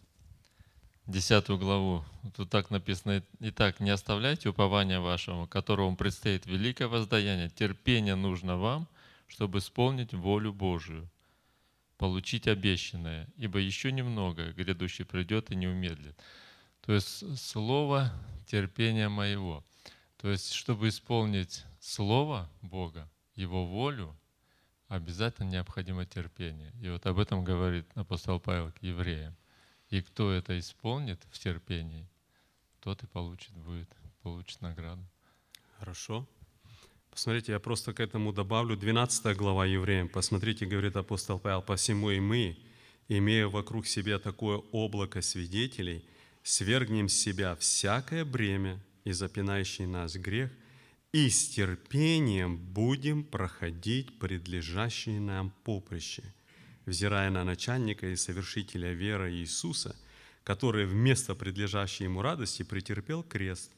десятую главу, тут так написано, «Итак, не оставляйте упования вашего, которому предстоит великое воздаяние, терпение нужно вам, чтобы исполнить волю Божию, получить обещанное, ибо еще немного грядущий придет и не умедлит». То есть слово терпения моего. То есть, чтобы исполнить слово Бога, Его волю, обязательно необходимо терпение. И вот об этом говорит апостол Павел к евреям. И кто это исполнит в терпении, тот и получит будет, получит награду. Хорошо. Посмотрите, я просто к этому добавлю 12 глава Евреям. Посмотрите, говорит апостол Павел, «Посему и мы, имея вокруг себя такое облако свидетелей, свергнем с себя всякое бремя и запинающий нас грех, и с терпением будем проходить предлежащие нам поприще, взирая на начальника и совершителя веры Иисуса, который вместо предлежащей ему радости претерпел крест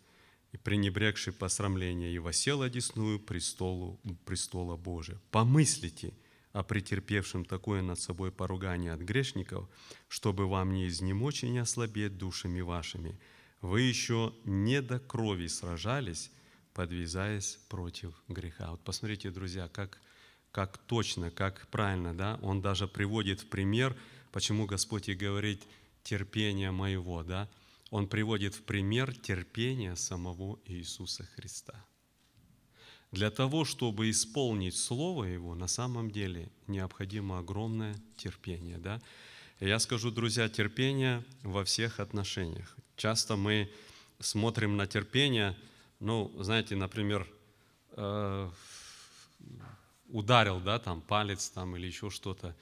и, пренебрегший посрамление, и восел одесную престолу, престола Божия. Помыслите – о претерпевшем такое над собой поругание от грешников, чтобы вам не изнемочь и не ослабеть душами вашими. Вы еще не до крови сражались, подвязаясь против греха. Вот посмотрите, друзья, как, как точно, как правильно, да? Он даже приводит в пример, почему Господь и говорит терпение моего, да? Он приводит в пример терпение самого Иисуса Христа. Для того, чтобы исполнить Слово Его, на самом деле необходимо огромное терпение. Да? Я скажу, друзья, терпение во всех отношениях. Часто мы смотрим на терпение, ну, знаете, например, э, ударил, да, там, палец там или еще что-то.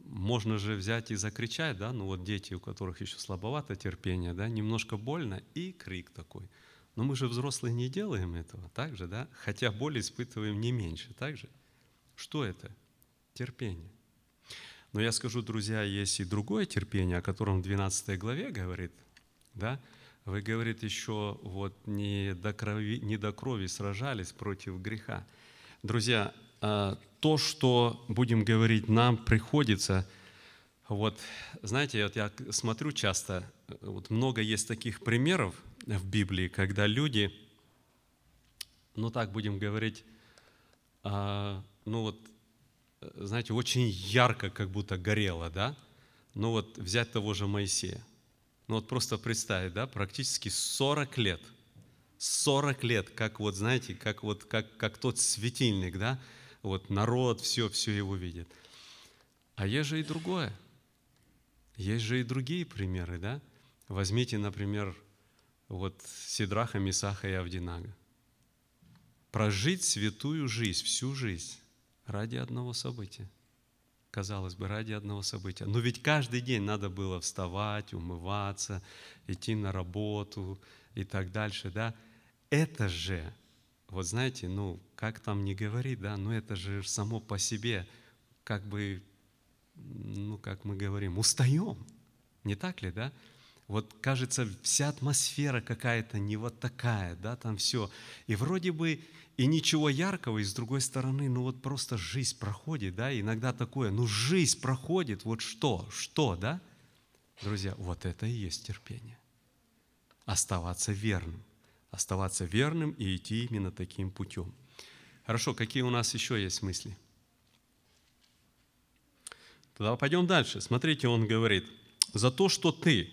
Можно же взять и закричать, да, ну вот дети, у которых еще слабовато терпение, да, немножко больно, и крик такой. Но мы же взрослые не делаем этого, так же, да, хотя боль испытываем не меньше, так же. Что это? Терпение. Но я скажу, друзья, есть и другое терпение, о котором в 12 главе говорит, да, вы, говорит, еще вот не до крови, не до крови сражались против греха. Друзья, а, то, что, будем говорить, нам приходится, вот, знаете, вот я смотрю часто, вот много есть таких примеров в Библии, когда люди, ну так будем говорить, а, ну вот, знаете, очень ярко как будто горело, да? Ну вот взять того же Моисея. Ну вот просто представить, да, практически 40 лет. 40 лет, как вот, знаете, как вот, как, как тот светильник, да, вот народ все, все его видит. А есть же и другое. Есть же и другие примеры, да? Возьмите, например, вот Сидраха, Мисаха и Авдинага. Прожить святую жизнь, всю жизнь ради одного события. Казалось бы, ради одного события. Но ведь каждый день надо было вставать, умываться, идти на работу и так дальше, да? Это же вот знаете, ну, как там не говори, да, но это же само по себе, как бы, ну, как мы говорим, устаем. Не так ли, да? Вот кажется, вся атмосфера какая-то не вот такая, да, там все. И вроде бы и ничего яркого, и с другой стороны, ну вот просто жизнь проходит, да, иногда такое, ну жизнь проходит, вот что, что, да? Друзья, вот это и есть терпение. Оставаться верным оставаться верным и идти именно таким путем. Хорошо, какие у нас еще есть мысли? Тогда пойдем дальше. Смотрите, он говорит, за то, что ты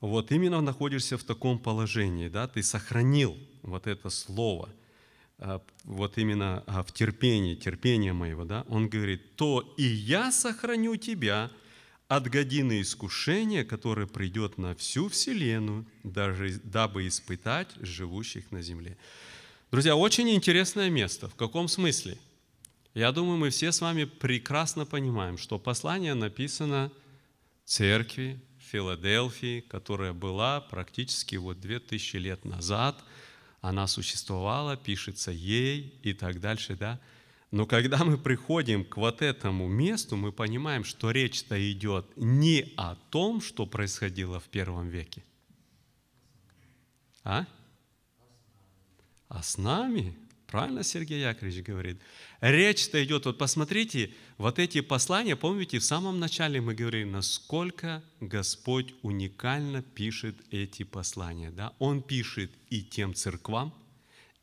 вот именно находишься в таком положении, да, ты сохранил вот это слово, а, вот именно а, в терпении, терпение моего, да, он говорит, то и я сохраню тебя – от годины искушения, которое придет на всю вселенную, даже, дабы испытать живущих на земле. Друзья, очень интересное место. В каком смысле? Я думаю, мы все с вами прекрасно понимаем, что послание написано церкви Филадельфии, которая была практически вот 2000 лет назад. Она существовала, пишется ей и так дальше, да? Но когда мы приходим к вот этому месту, мы понимаем, что речь-то идет не о том, что происходило в первом веке. А? А с нами? Правильно Сергей Яковлевич говорит. Речь-то идет, вот посмотрите, вот эти послания, помните, в самом начале мы говорили, насколько Господь уникально пишет эти послания. Да? Он пишет и тем церквам,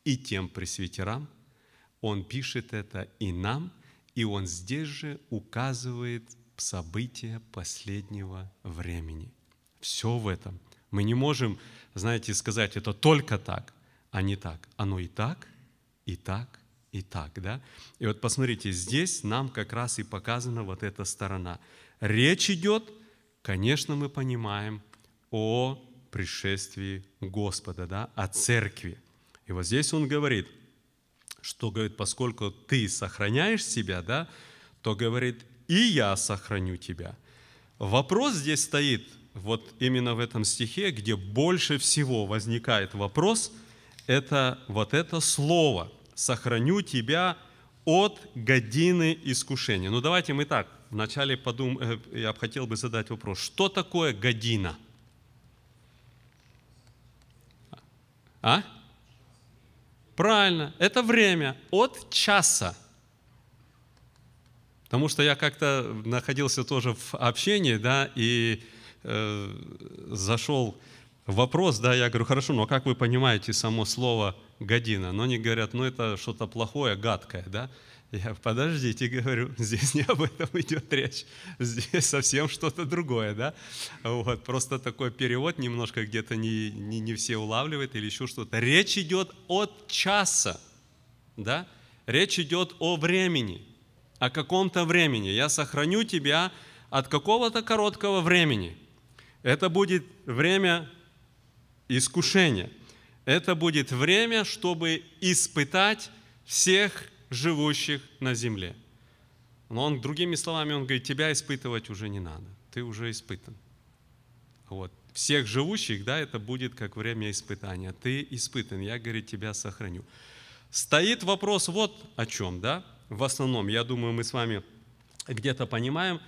и тем пресвитерам, он пишет это и нам, и Он здесь же указывает события последнего времени. Все в этом. Мы не можем, знаете, сказать, это только так, а не так. Оно и так, и так, и так, да? И вот посмотрите, здесь нам как раз и показана вот эта сторона. Речь идет, конечно, мы понимаем о пришествии Господа, да, о церкви. И вот здесь он говорит – что говорит, поскольку ты сохраняешь себя, да, то говорит, и я сохраню тебя. Вопрос здесь стоит вот именно в этом стихе, где больше всего возникает вопрос, это вот это слово «сохраню тебя от годины искушения». Ну давайте мы так, вначале подум... Э, я хотел бы задать вопрос, что такое година? А? Правильно, это время от часа. Потому что я как-то находился тоже в общении, да, и э, зашел вопрос, да, я говорю, хорошо, но как вы понимаете само слово «година»? Но они говорят, ну это что-то плохое, гадкое, да. Я, подождите, говорю, здесь не об этом идет речь, здесь совсем что-то другое, да? Вот, просто такой перевод немножко где-то не, не, не все улавливают или еще что-то. Речь идет от часа, да? Речь идет о времени, о каком-то времени. Я сохраню тебя от какого-то короткого времени. Это будет время искушения. Это будет время, чтобы испытать всех живущих на земле. Но он, другими словами, он говорит, тебя испытывать уже не надо, ты уже испытан. Вот. Всех живущих, да, это будет как время испытания. Ты испытан, я, говорит, тебя сохраню. Стоит вопрос вот о чем, да, в основном, я думаю, мы с вами где-то понимаем,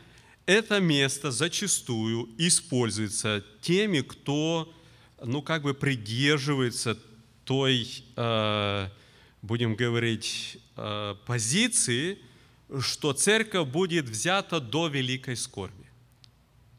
это место зачастую используется теми, кто, ну, как бы придерживается той, э, будем говорить, э, позиции, что церковь будет взята до великой скорби.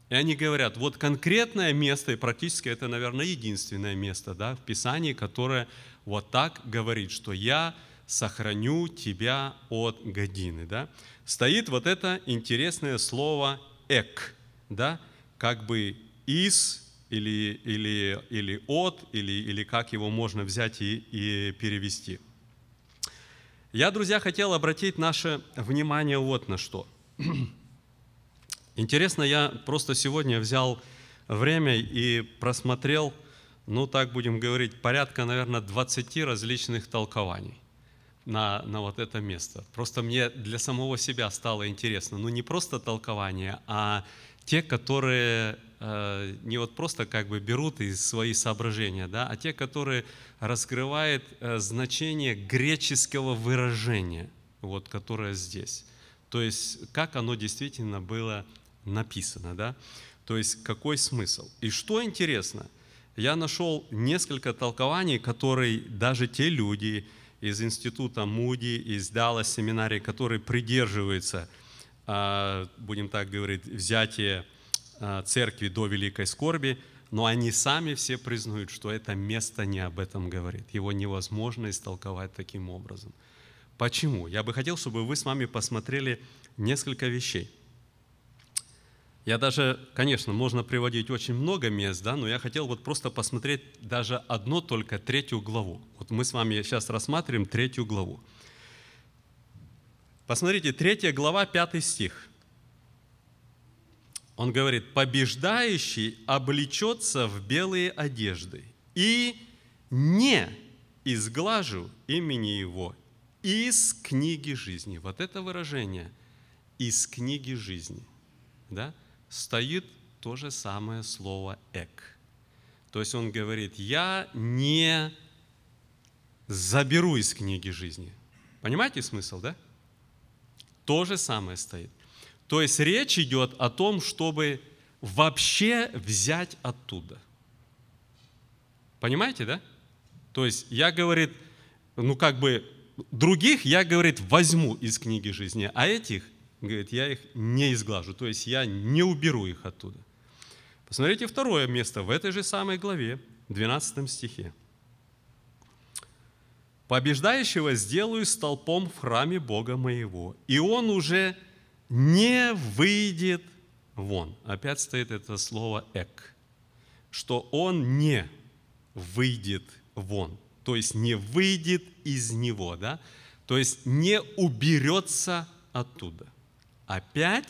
И они говорят, вот конкретное место, и практически это, наверное, единственное место да, в Писании, которое вот так говорит, что я сохраню тебя от годины. Да? Стоит вот это интересное слово «эк», да? как бы «из» или, или, или «от», или, или как его можно взять и, и перевести. Я, друзья, хотел обратить наше внимание вот на что. Интересно, я просто сегодня взял время и просмотрел, ну так будем говорить, порядка, наверное, 20 различных толкований на, на вот это место. Просто мне для самого себя стало интересно. Ну не просто толкование, а те, которые не вот просто как бы берут из свои соображения, да, а те, которые раскрывают э, значение греческого выражения, вот, которое здесь. То есть, как оно действительно было написано, да? То есть, какой смысл? И что интересно, я нашел несколько толкований, которые даже те люди, из института Муди, из Даллас семинарии, которые придерживаются, а, будем так говорить, взятия церкви до великой скорби, но они сами все признают, что это место не об этом говорит. Его невозможно истолковать таким образом. Почему? Я бы хотел, чтобы вы с вами посмотрели несколько вещей. Я даже, конечно, можно приводить очень много мест, да, но я хотел вот просто посмотреть даже одно только третью главу. Вот мы с вами сейчас рассматриваем третью главу. Посмотрите, третья глава, пятый стих. Он говорит, побеждающий облечется в белые одежды и не изглажу имени его из книги жизни. Вот это выражение из книги жизни. Да? стоит то же самое слово «эк». То есть он говорит, я не заберу из книги жизни. Понимаете смысл, да? То же самое стоит. То есть речь идет о том, чтобы вообще взять оттуда. Понимаете, да? То есть я, говорит, ну как бы других я, говорит, возьму из книги жизни, а этих говорит, я их не изглажу, то есть я не уберу их оттуда. Посмотрите второе место в этой же самой главе, 12 стихе. «Побеждающего сделаю столпом в храме Бога моего, и он уже не выйдет вон». Опять стоит это слово «эк», что он не выйдет вон, то есть не выйдет из него, да? то есть не уберется оттуда опять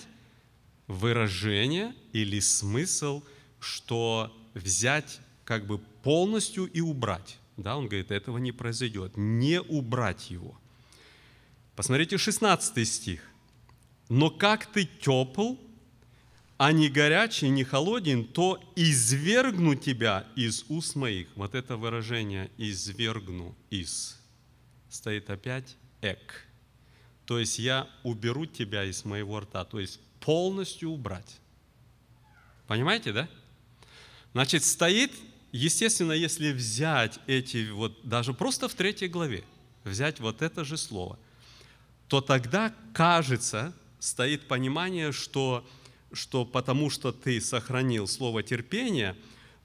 выражение или смысл, что взять как бы полностью и убрать. Да, он говорит, этого не произойдет. Не убрать его. Посмотрите 16 стих. «Но как ты тепл, а не горячий, не холоден, то извергну тебя из уст моих». Вот это выражение «извергну из» стоит опять «эк». То есть я уберу тебя из моего рта, то есть полностью убрать. Понимаете, да? Значит, стоит, естественно, если взять эти, вот даже просто в третьей главе, взять вот это же слово, то тогда кажется, стоит понимание, что, что потому что ты сохранил слово терпения,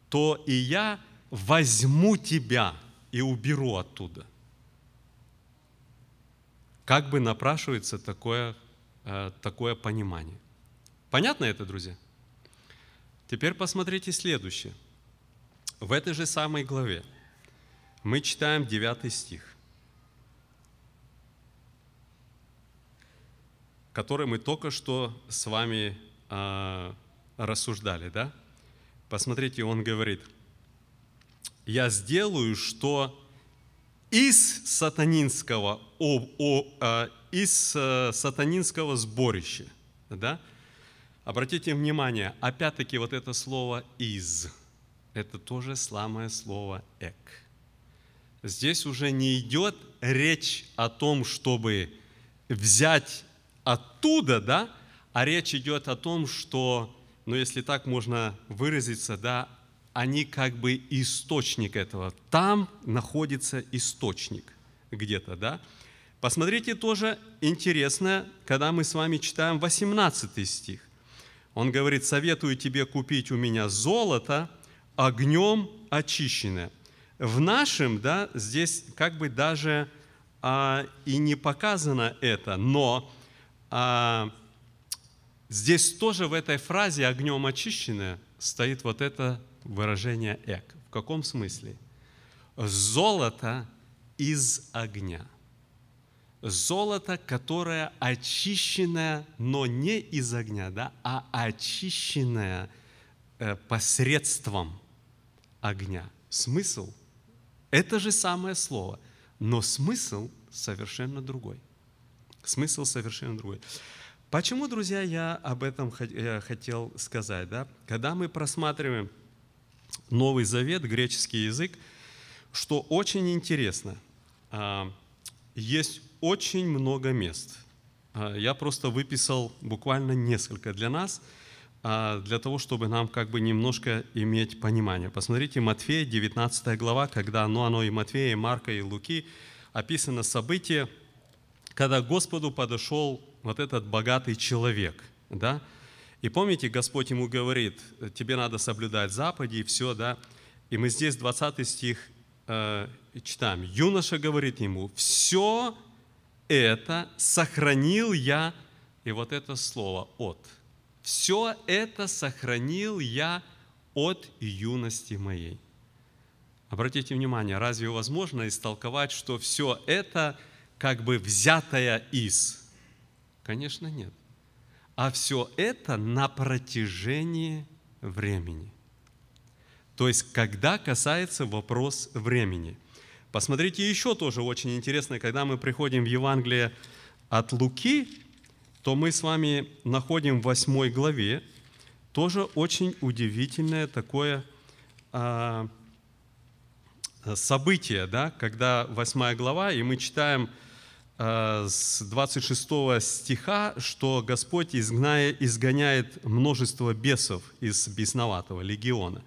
то и я возьму тебя и уберу оттуда как бы напрашивается такое, э, такое понимание. Понятно это, друзья? Теперь посмотрите следующее. В этой же самой главе мы читаем 9 стих, который мы только что с вами а, рассуждали, да? Посмотрите, он говорит, я сделаю, что из сатанинского, о, о, а, из а, сатанинского сборища, да? Обратите внимание, опять-таки вот это слово «из», это тоже самое слово «эк». Здесь уже не идет речь о том, чтобы взять оттуда, да, а речь идет о том, что, ну если так можно выразиться, да, они как бы источник этого. Там находится источник где-то, да. Посмотрите тоже интересно, когда мы с вами читаем 18 стих. Он говорит, советую тебе купить у меня золото, огнем очищенное. В нашем, да, здесь как бы даже а, и не показано это, но здесь тоже в этой фразе огнем очищенное стоит вот это выражение эк. В каком смысле? Золото из огня. Золото, которое очищенное, но не из огня, да, а очищенное э, посредством огня. Смысл – это же самое слово, но смысл совершенно другой. Смысл совершенно другой. Почему, друзья, я об этом хотел сказать? Да? Когда мы просматриваем Новый Завет, греческий язык, что очень интересно, а, есть очень много мест. А, я просто выписал буквально несколько для нас, а, для того, чтобы нам как бы немножко иметь понимание. Посмотрите, Матфея, 19 глава, когда ну, оно и Матфея, и Марка, и Луки, описано событие, когда к Господу подошел вот этот богатый человек, да, и помните, Господь ему говорит, тебе надо соблюдать заповеди и все, да, и мы здесь 20 стих э, читаем. Юноша говорит ему, все это сохранил я, и вот это слово «от». Все это сохранил я от юности моей. Обратите внимание, разве возможно истолковать, что все это как бы взятое из? Конечно, нет. А все это на протяжении времени. То есть, когда касается вопрос времени. Посмотрите еще тоже очень интересно, когда мы приходим в Евангелие от Луки, то мы с вами находим в 8 главе тоже очень удивительное такое а, событие, да, когда 8 глава, и мы читаем с 26 стиха, что Господь изгная, изгоняет множество бесов из бесноватого легиона.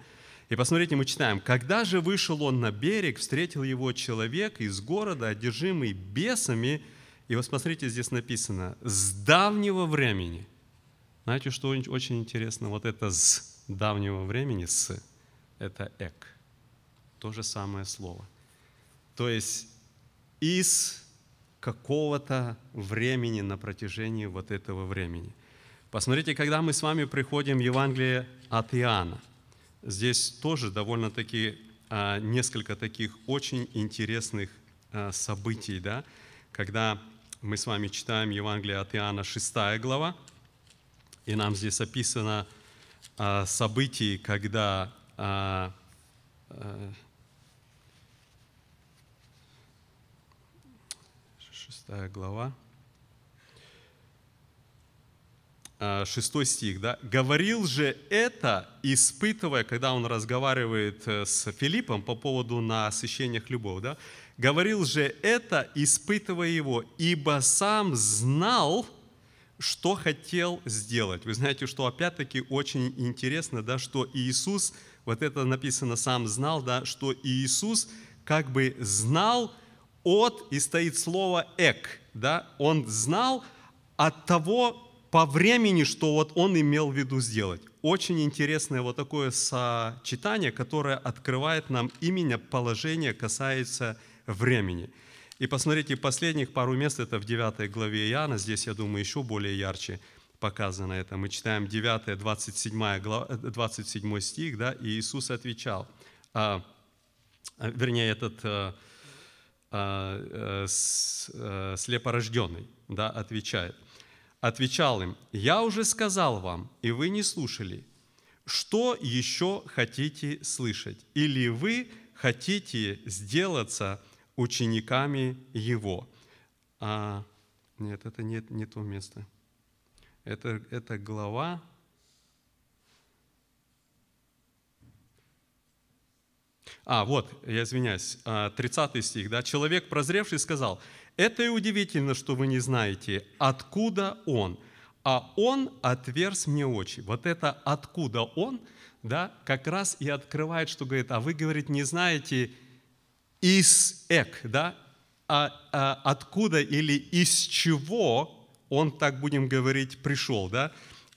И посмотрите, мы читаем, «Когда же вышел он на берег, встретил его человек из города, одержимый бесами, и вот смотрите, здесь написано, с давнего времени». Знаете, что очень интересно? Вот это «с давнего времени», «с» – это «эк». То же самое слово. То есть из какого-то времени на протяжении вот этого времени. Посмотрите, когда мы с вами приходим в Евангелие от Иоанна, здесь тоже довольно-таки а, несколько таких очень интересных а, событий, да, когда мы с вами читаем Евангелие от Иоанна 6 глава, и нам здесь описано а, события, когда а, а, шестая глава, а, шестой стих, да, «Говорил же это, испытывая, когда он разговаривает э, с Филиппом по поводу насыщения хлебов, да, говорил же это, испытывая его, ибо сам знал, что хотел сделать. Вы знаете, что опять-таки очень интересно, да, что Иисус, вот это написано, сам знал, да, что Иисус как бы знал от, и стоит слово «эк», да, он знал от того по времени, что вот он имел в виду сделать. Очень интересное вот такое сочетание, которое открывает нам именно положение, касается времени. И посмотрите, последних пару мест, это в 9 главе Иоанна, здесь, я думаю, еще более ярче показано это. Мы читаем 9, 27, глава, 27 стих, да, и Иисус отвечал, а, вернее, этот а, слепорожденный, да, отвечает. отвечал им, «Я уже сказал вам, и вы не слушали. Что еще хотите слышать? Или вы хотите сделаться учениками Его?» а, Нет, это не, не то место. Это, это глава А, вот, я извиняюсь, 30 стих, да. «Человек, прозревший, сказал, это и удивительно, что вы не знаете, откуда он, а он отверз мне очи». Вот это «откуда он», да, как раз и открывает, что говорит, а вы, говорит, не знаете из эк, да, а, а откуда или из чего он, так будем говорить, пришел, да.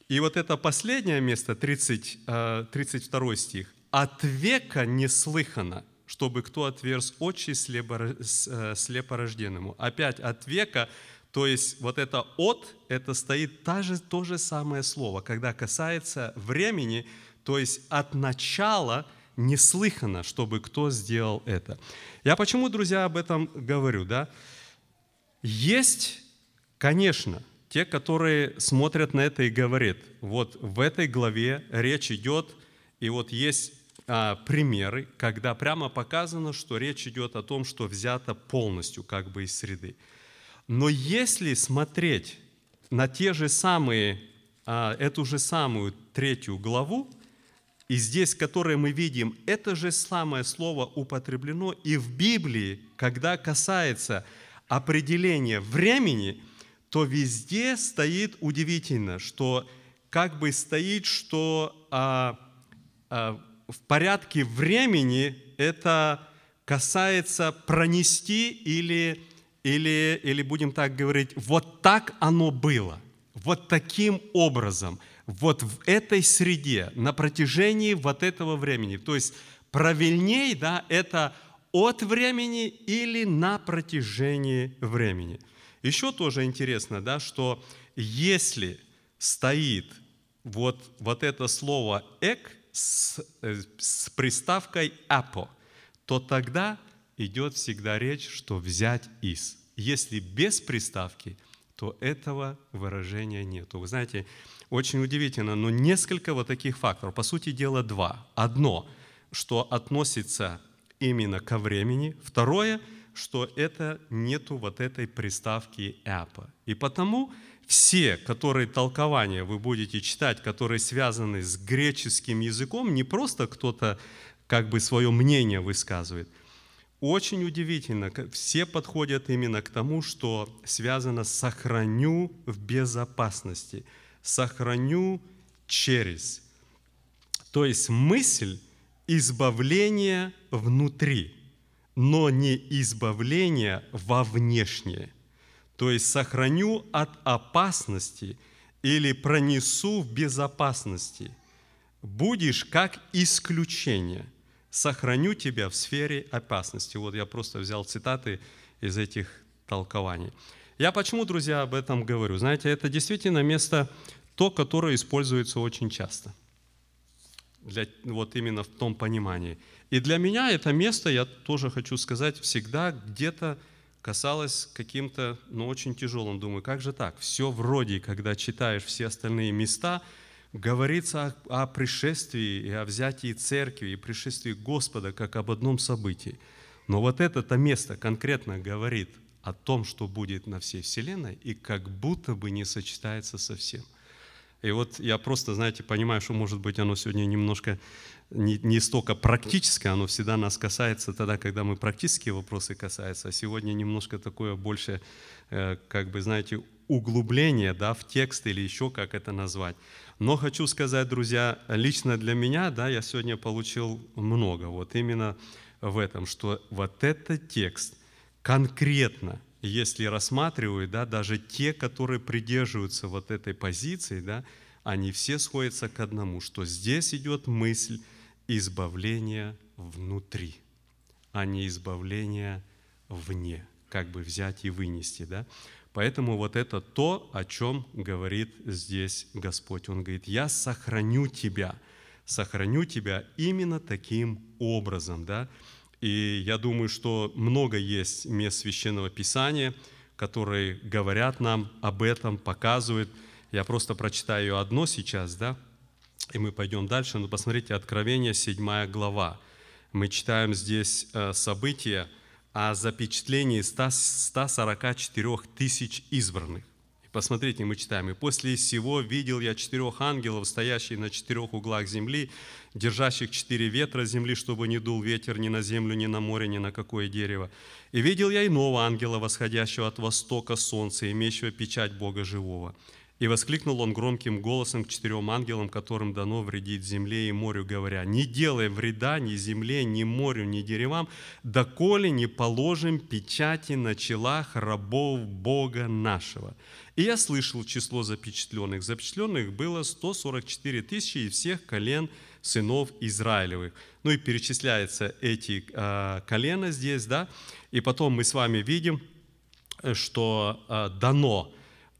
И вот это последнее место, 30, 32 а, стих, от века не слыхано, чтобы кто отверз очи э, слепорожденному. Опять от века, то есть вот это «от», это стоит та же, то же самое слово, когда касается времени, то есть от начала не слыхано, чтобы кто сделал это. Я почему, друзья, об этом говорю, да? Есть, конечно, те, которые смотрят на это и говорят, вот в этой главе речь идет, и вот есть примеры, когда прямо показано, что речь идет о том, что взято полностью как бы из среды. Но если смотреть на те же самые, а, эту же самую третью главу, и здесь, которые мы видим, это же самое слово употреблено и в Библии, когда касается определения времени, то везде стоит удивительно, что как бы стоит, что а, а, в порядке времени это касается пронести или, или, или будем так говорить, вот так оно было, вот таким образом, вот в этой среде, на протяжении вот этого времени. То есть правильней, да, это от времени или на протяжении времени. Еще тоже интересно, да, что если стоит вот, вот это слово «эк», с, э, с приставкой «апо», то тогда идет всегда речь, что взять из. Если без приставки, то этого выражения нет. Вы знаете, очень удивительно, но несколько вот таких факторов. По сути дела, два. Одно, что относится именно ко времени. Второе, что это нету вот этой приставки «апа». И потому все, которые толкования вы будете читать, которые связаны с греческим языком, не просто кто-то как бы свое мнение высказывает. Очень удивительно, все подходят именно к тому, что связано «сохраню в безопасности», «сохраню через». То есть мысль избавления внутри, но не избавление во внешнее – то есть сохраню от опасности или пронесу в безопасности. Будешь как исключение. Сохраню тебя в сфере опасности. Вот я просто взял цитаты из этих толкований. Я почему, друзья, об этом говорю? Знаете, это действительно место, то, которое используется очень часто. Для, вот именно в том понимании. И для меня это место, я тоже хочу сказать, всегда где-то касалось каким-то, ну, очень тяжелым. Думаю, как же так? Все вроде, когда читаешь все остальные места, говорится о, о пришествии и о взятии церкви и пришествии Господа как об одном событии. Но вот это-то место конкретно говорит о том, что будет на всей Вселенной, и как будто бы не сочетается со всем. И вот я просто, знаете, понимаю, что, может быть, оно сегодня немножко не, не столько практическое, оно всегда нас касается тогда, когда мы практические вопросы касаются, а сегодня немножко такое больше, э, как бы, знаете, углубление да, в текст или еще как это назвать. Но хочу сказать, друзья, лично для меня, да, я сегодня получил много, вот именно в этом, что вот этот текст конкретно, если рассматривают, да, даже те, которые придерживаются вот этой позиции, да, они все сходятся к одному, что здесь идет мысль избавление внутри, а не избавление вне, как бы взять и вынести. Да? Поэтому вот это то, о чем говорит здесь Господь. Он говорит, я сохраню тебя, сохраню тебя именно таким образом. Да? И я думаю, что много есть мест Священного Писания, которые говорят нам об этом, показывают. Я просто прочитаю одно сейчас, да, и мы пойдем дальше. Но посмотрите, Откровение, 7 глава. Мы читаем здесь э, события о запечатлении 100, 144 тысяч избранных. Посмотрите, мы читаем. «И после всего видел я четырех ангелов, стоящих на четырех углах земли, держащих четыре ветра земли, чтобы не дул ветер ни на землю, ни на море, ни на какое дерево. И видел я иного ангела, восходящего от востока солнца, имеющего печать Бога живого. И воскликнул он громким голосом к четырем ангелам, которым дано вредить земле и морю, говоря, «Не делай вреда ни земле, ни морю, ни деревам, доколе не положим печати на челах рабов Бога нашего». И я слышал число запечатленных. Запечатленных было 144 тысячи из всех колен сынов Израилевых. Ну и перечисляются эти э, колена здесь, да. И потом мы с вами видим, что э, дано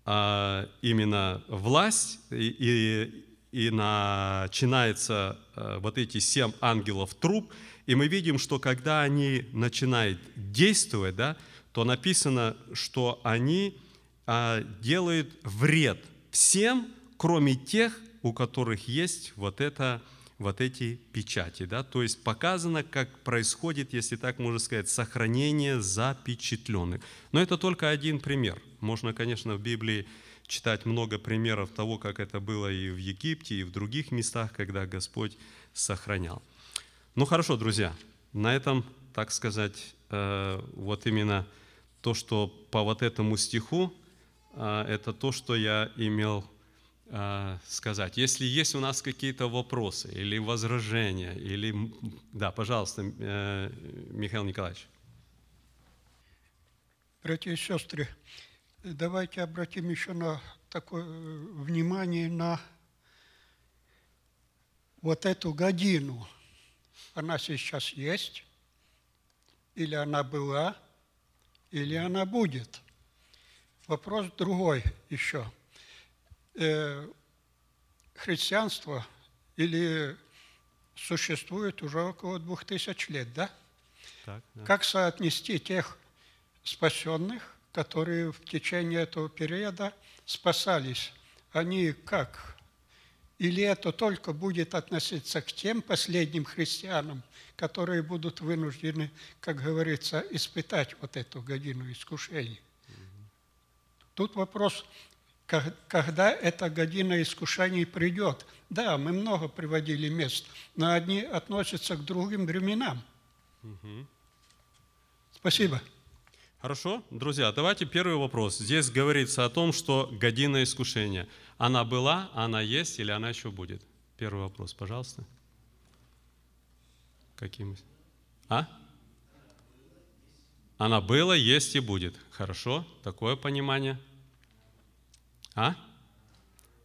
а, именно власть, и, и, и начинается а, вот эти семь ангелов труп, и мы видим, что когда они начинают действовать, да, то написано, что они а, делают вред всем, кроме тех, у которых есть вот это вот эти печати. Да? То есть показано, как происходит, если так можно сказать, сохранение запечатленных. Но это только один пример. Можно, конечно, в Библии читать много примеров того, как это было и в Египте, и в других местах, когда Господь сохранял. Ну хорошо, друзья, на этом, так сказать, э, вот именно то, что по вот этому стиху, э, это то, что я имел э, сказать. Если есть у нас какие-то вопросы или возражения, или... Да, пожалуйста, Михаил Николаевич. Братья и сестры, давайте обратим еще на такое внимание на вот эту годину. Она сейчас есть, или она была, или она будет. Вопрос другой еще. Э, христианство или существует уже около двух тысяч лет, да? Так, да. Как соотнести тех спасенных которые в течение этого периода спасались, они как? Или это только будет относиться к тем последним христианам, которые будут вынуждены, как говорится, испытать вот эту годину искушений? Тут вопрос, когда эта година искушений придет. Да, мы много приводили мест, но одни относятся к другим временам. Спасибо. Хорошо, друзья, давайте первый вопрос. Здесь говорится о том, что година искушения. Она была, она есть или она еще будет? Первый вопрос, пожалуйста. Каким? А? Она была, есть и будет. Хорошо, такое понимание. А?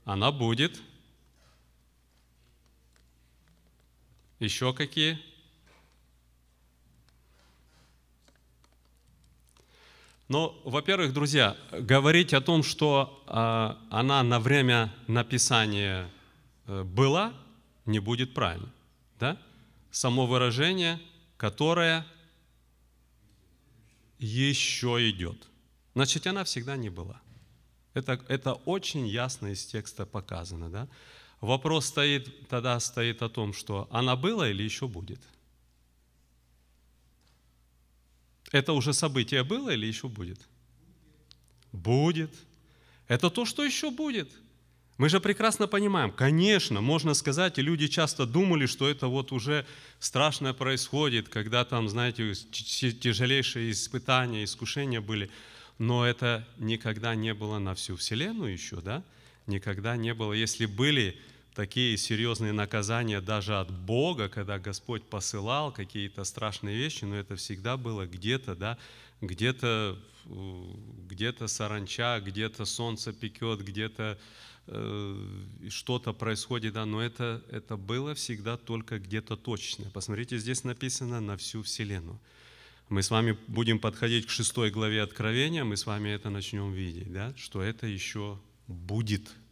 Она будет. Еще какие? Ну, во-первых, друзья, говорить о том, что э, она на время написания э, была, не будет правильно. Да? Само выражение, которое еще идет. Значит, она всегда не была. Это, это очень ясно из текста показано. Да? Вопрос стоит, тогда стоит о том, что она была или еще будет – Это уже событие было или еще будет? Будет. Это то, что еще будет. Мы же прекрасно понимаем, конечно, можно сказать, и люди часто думали, что это вот уже страшное происходит, когда там, знаете, тяжелейшие испытания, искушения были, но это никогда не было на всю Вселенную еще, да? Никогда не было. Если были такие серьезные наказания даже от Бога, когда Господь посылал какие-то страшные вещи, но это всегда было где-то, да, где-то где-то саранча, где-то солнце пекет, где-то э, что-то происходит, да, но это, это было всегда только где-то точно. Посмотрите, здесь написано на всю Вселенную. Мы с вами будем подходить к шестой главе Откровения, мы с вами это начнем видеть, да, что это еще будет –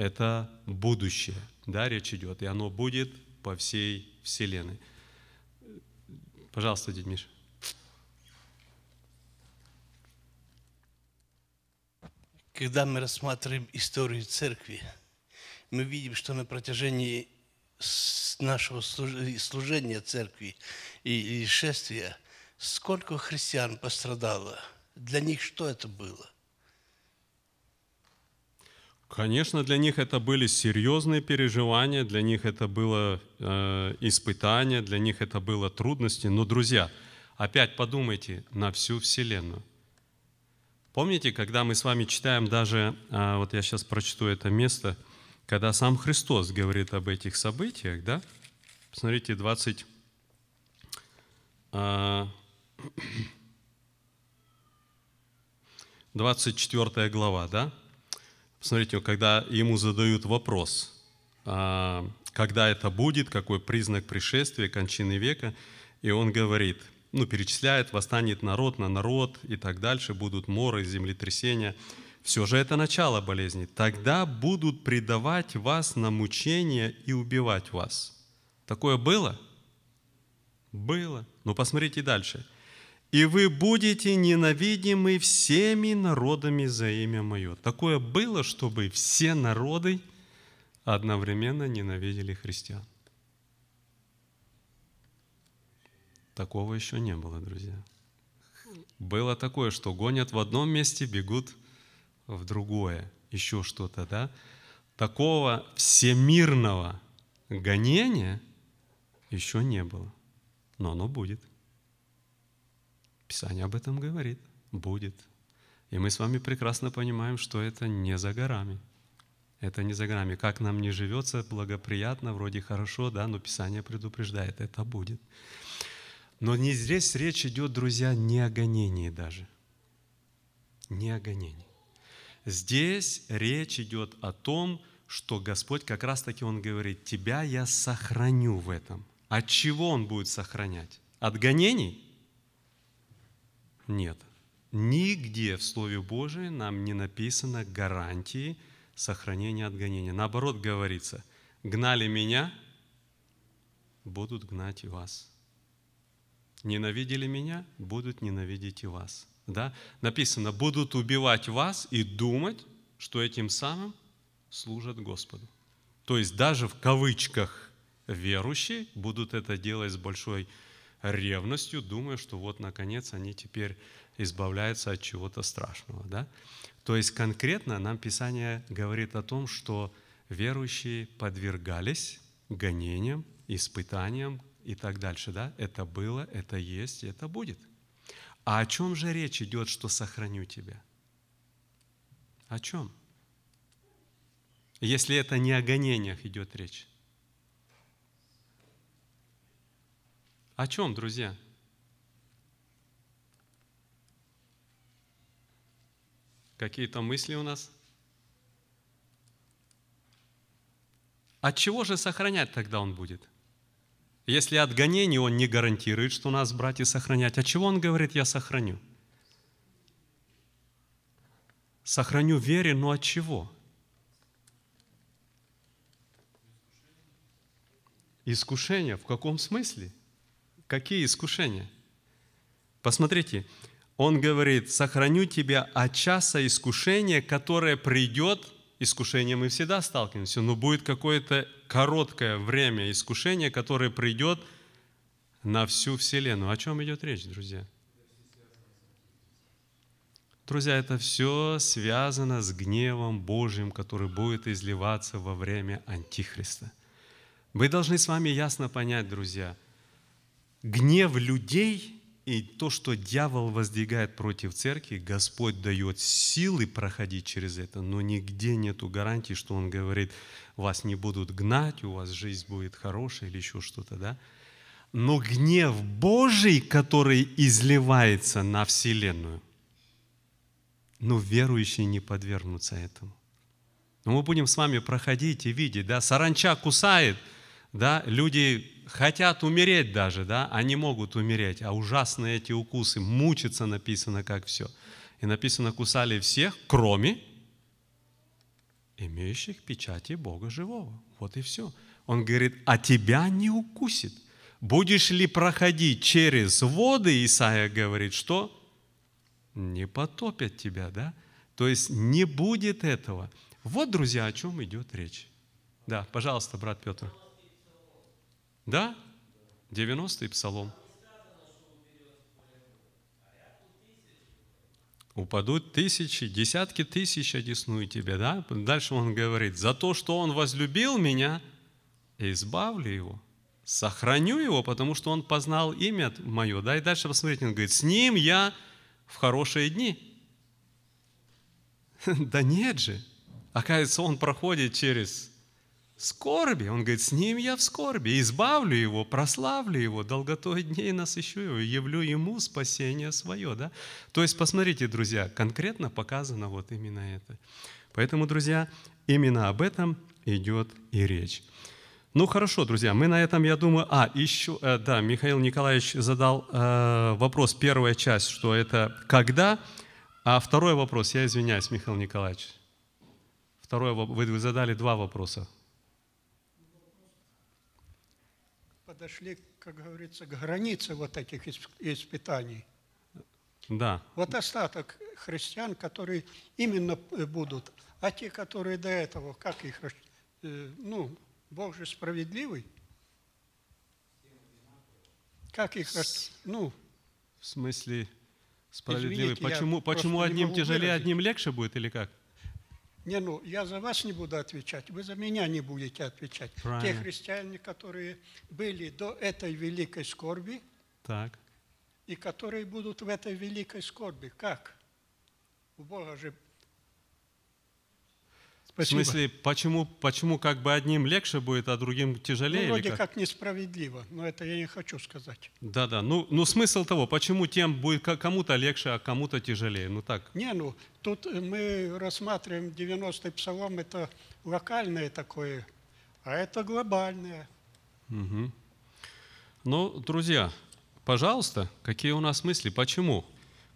это будущее, да, речь идет, и оно будет по всей Вселенной. Пожалуйста, дядь Миша. Когда мы рассматриваем историю церкви, мы видим, что на протяжении нашего служ- служения церкви и шествия сколько христиан пострадало. Для них что это было? Конечно, для них это были серьезные переживания, для них это было э, испытание, для них это было трудности. Но, друзья, опять подумайте на всю Вселенную. Помните, когда мы с вами читаем даже, а, вот я сейчас прочту это место, когда сам Христос говорит об этих событиях, да? Посмотрите, 20, а, 24 глава, да? Посмотрите, когда ему задают вопрос, а, когда это будет, какой признак пришествия, кончины века, и он говорит, ну, перечисляет, восстанет народ на народ и так дальше, будут моры, землетрясения. Все же это начало болезни. Тогда будут предавать вас на мучения и убивать вас. Такое было? Было. Но посмотрите дальше. И вы будете ненавидимы всеми народами за имя Мое. Такое было, чтобы все народы одновременно ненавидели христиан. Такого еще не было, друзья. Было такое, что гонят в одном месте, бегут в другое, еще что-то, да? Такого всемирного гонения еще не было, но оно будет. Писание об этом говорит, будет. И мы с вами прекрасно понимаем, что это не за горами. Это не за горами. Как нам не живется благоприятно, вроде хорошо, да, но Писание предупреждает, это будет. Но не здесь речь идет, друзья, не о гонении даже. Не о гонении. Здесь речь идет о том, что Господь как раз-таки Он говорит, тебя я сохраню в этом. От чего Он будет сохранять? От гонений? Нет. Нигде в Слове Божьем нам не написано гарантии сохранения от гонения. Наоборот говорится, гнали меня, будут гнать и вас. Ненавидели меня, будут ненавидеть и вас. Да? Написано, будут убивать вас и думать, что этим самым служат Господу. То есть даже в кавычках верующие будут это делать с большой ревностью, думая, что вот наконец они теперь избавляются от чего-то страшного. Да? То есть конкретно нам Писание говорит о том, что верующие подвергались гонениям, испытаниям и так дальше. Да? Это было, это есть, это будет. А о чем же речь идет, что сохраню тебя? О чем? Если это не о гонениях идет речь. О чем, друзья? Какие-то мысли у нас? От чего же сохранять тогда он будет? Если от гонений он не гарантирует, что нас, братья, сохранять, от чего он говорит, я сохраню? Сохраню вере, но от чего? Искушения в каком смысле? Какие искушения? Посмотрите, он говорит, сохраню тебя от часа искушения, которое придет, искушение мы всегда сталкиваемся, но будет какое-то короткое время искушения, которое придет на всю Вселенную. О чем идет речь, друзья? Друзья, это все связано с гневом Божьим, который будет изливаться во время Антихриста. Вы должны с вами ясно понять, друзья, гнев людей и то, что дьявол воздвигает против церкви, Господь дает силы проходить через это, но нигде нету гарантии, что Он говорит, вас не будут гнать, у вас жизнь будет хорошая или еще что-то, да? Но гнев Божий, который изливается на Вселенную, но верующие не подвергнутся этому. Но мы будем с вами проходить и видеть, да, саранча кусает, да, люди хотят умереть даже, да, они могут умереть, а ужасные эти укусы, мучиться написано как все. И написано, кусали всех, кроме имеющих печати Бога живого. Вот и все. Он говорит, а тебя не укусит. Будешь ли проходить через воды, Исаия говорит, что не потопят тебя, да? То есть не будет этого. Вот, друзья, о чем идет речь. Да, пожалуйста, брат Петр. Да? 90-й псалом. Упадут тысячи, десятки тысяч одесную тебе, да? Дальше он говорит, за то, что он возлюбил меня, избавлю его, сохраню его, потому что он познал имя мое, да? И дальше посмотрите, он говорит, с ним я в хорошие дни. Да нет же. Оказывается, он проходит через скорби. Он говорит, с ним я в скорби, избавлю его, прославлю его, долготой дней насыщу его, явлю ему спасение свое. Да? То есть, посмотрите, друзья, конкретно показано вот именно это. Поэтому, друзья, именно об этом идет и речь. Ну хорошо, друзья, мы на этом, я думаю, а, еще, э, да, Михаил Николаевич задал э, вопрос, первая часть, что это когда, а второй вопрос, я извиняюсь, Михаил Николаевич, второй, вы, вы задали два вопроса. Подошли, как говорится, к границе вот этих испытаний. Да. Вот остаток христиан, которые именно э, будут, а те, которые до этого, как их, э, ну, Бог же справедливый. Как их, ну... В смысле справедливый? Извините, почему почему одним тяжелее, выразить. одним легче будет или как? Не, ну, я за вас не буду отвечать, вы за меня не будете отвечать. Правильно. Те христиане, которые были до этой великой скорби, так. и которые будут в этой великой скорби. Как? У Бога же Спасибо. В смысле, почему, почему как бы одним легче будет, а другим тяжелее? Ну, вроде как? как несправедливо, но это я не хочу сказать. Да-да, ну, ну смысл того, почему тем будет кому-то легче, а кому-то тяжелее, ну так. Не, ну, тут мы рассматриваем 90-й псалом, это локальное такое, а это глобальное. Угу. Ну, друзья, пожалуйста, какие у нас мысли, почему?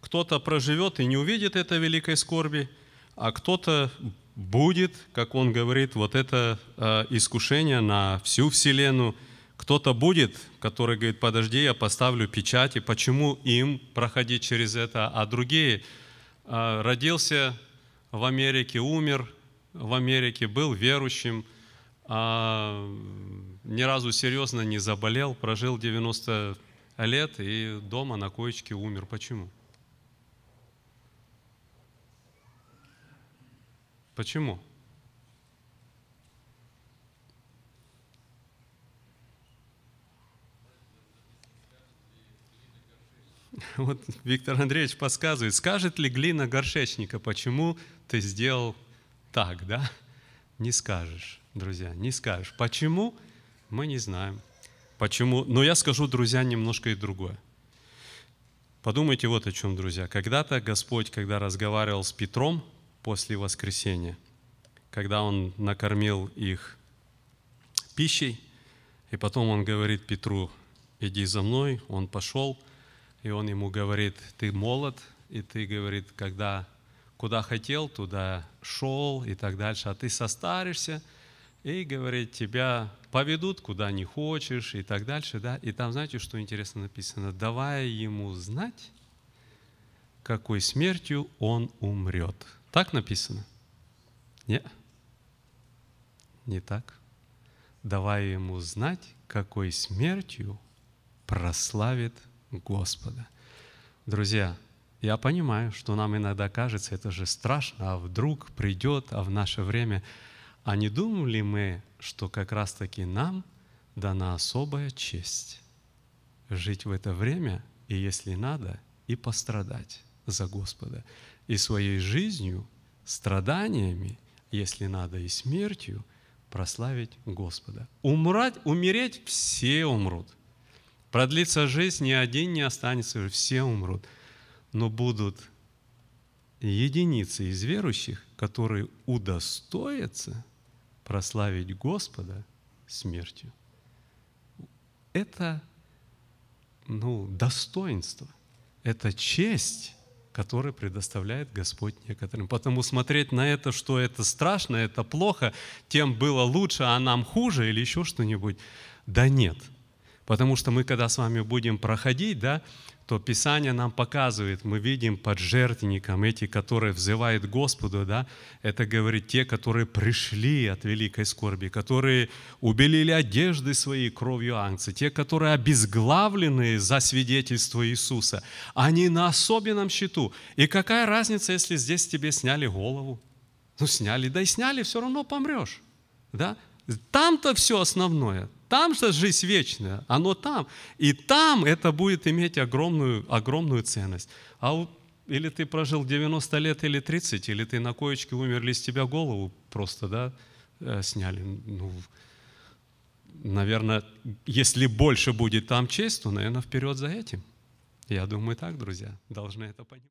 Кто-то проживет и не увидит этой великой скорби, а кто-то будет, как он говорит, вот это э, искушение на всю Вселенную. Кто-то будет, который говорит, подожди, я поставлю печати, почему им проходить через это, а другие э, родился в Америке, умер в Америке, был верующим, а ни разу серьезно не заболел, прожил 90 лет и дома на коечке умер. Почему? Почему? Вот Виктор Андреевич подсказывает, скажет ли глина горшечника, почему ты сделал так, да? Не скажешь, друзья, не скажешь. Почему? Мы не знаем. Почему? Но я скажу, друзья, немножко и другое. Подумайте вот о чем, друзья. Когда-то Господь, когда разговаривал с Петром, после воскресения, когда он накормил их пищей, и потом он говорит Петру, иди за мной, он пошел, и он ему говорит, ты молод, и ты, говорит, когда куда хотел, туда шел и так дальше, а ты состаришься, и, говорит, тебя поведут куда не хочешь и так дальше, да, и там, знаете, что интересно написано? Давая ему знать, какой смертью он умрет. Так написано? Нет. Не так. Давая ему знать, какой смертью прославит Господа. Друзья, я понимаю, что нам иногда кажется, это же страшно, а вдруг придет, а в наше время. А не думали мы, что как раз-таки нам дана особая честь жить в это время, и если надо, и пострадать за Господа и своей жизнью, страданиями, если надо, и смертью прославить Господа. Умрать, умереть все умрут. Продлится жизнь, ни один не останется, все умрут. Но будут единицы из верующих, которые удостоятся прославить Господа смертью. Это ну, достоинство, это честь, который предоставляет Господь некоторым. Потому смотреть на это, что это страшно, это плохо, тем было лучше, а нам хуже или еще что-нибудь, да нет. Потому что мы, когда с вами будем проходить, да, то Писание нам показывает, мы видим под жертвенником эти, которые взывают Господу, да, это говорит те, которые пришли от великой скорби, которые убелили одежды свои кровью ангца, те, которые обезглавлены за свидетельство Иисуса, они на особенном счету. И какая разница, если здесь тебе сняли голову? Ну, сняли, да и сняли, все равно помрешь. Да? Там-то все основное. Там же жизнь вечная, оно там. И там это будет иметь огромную, огромную ценность. А у- или ты прожил 90 лет или 30, или ты на коечке умер, или с тебя голову просто да, э, сняли. Ну, наверное, если больше будет там честь, то, наверное, вперед за этим. Я думаю так, друзья, должны это понимать.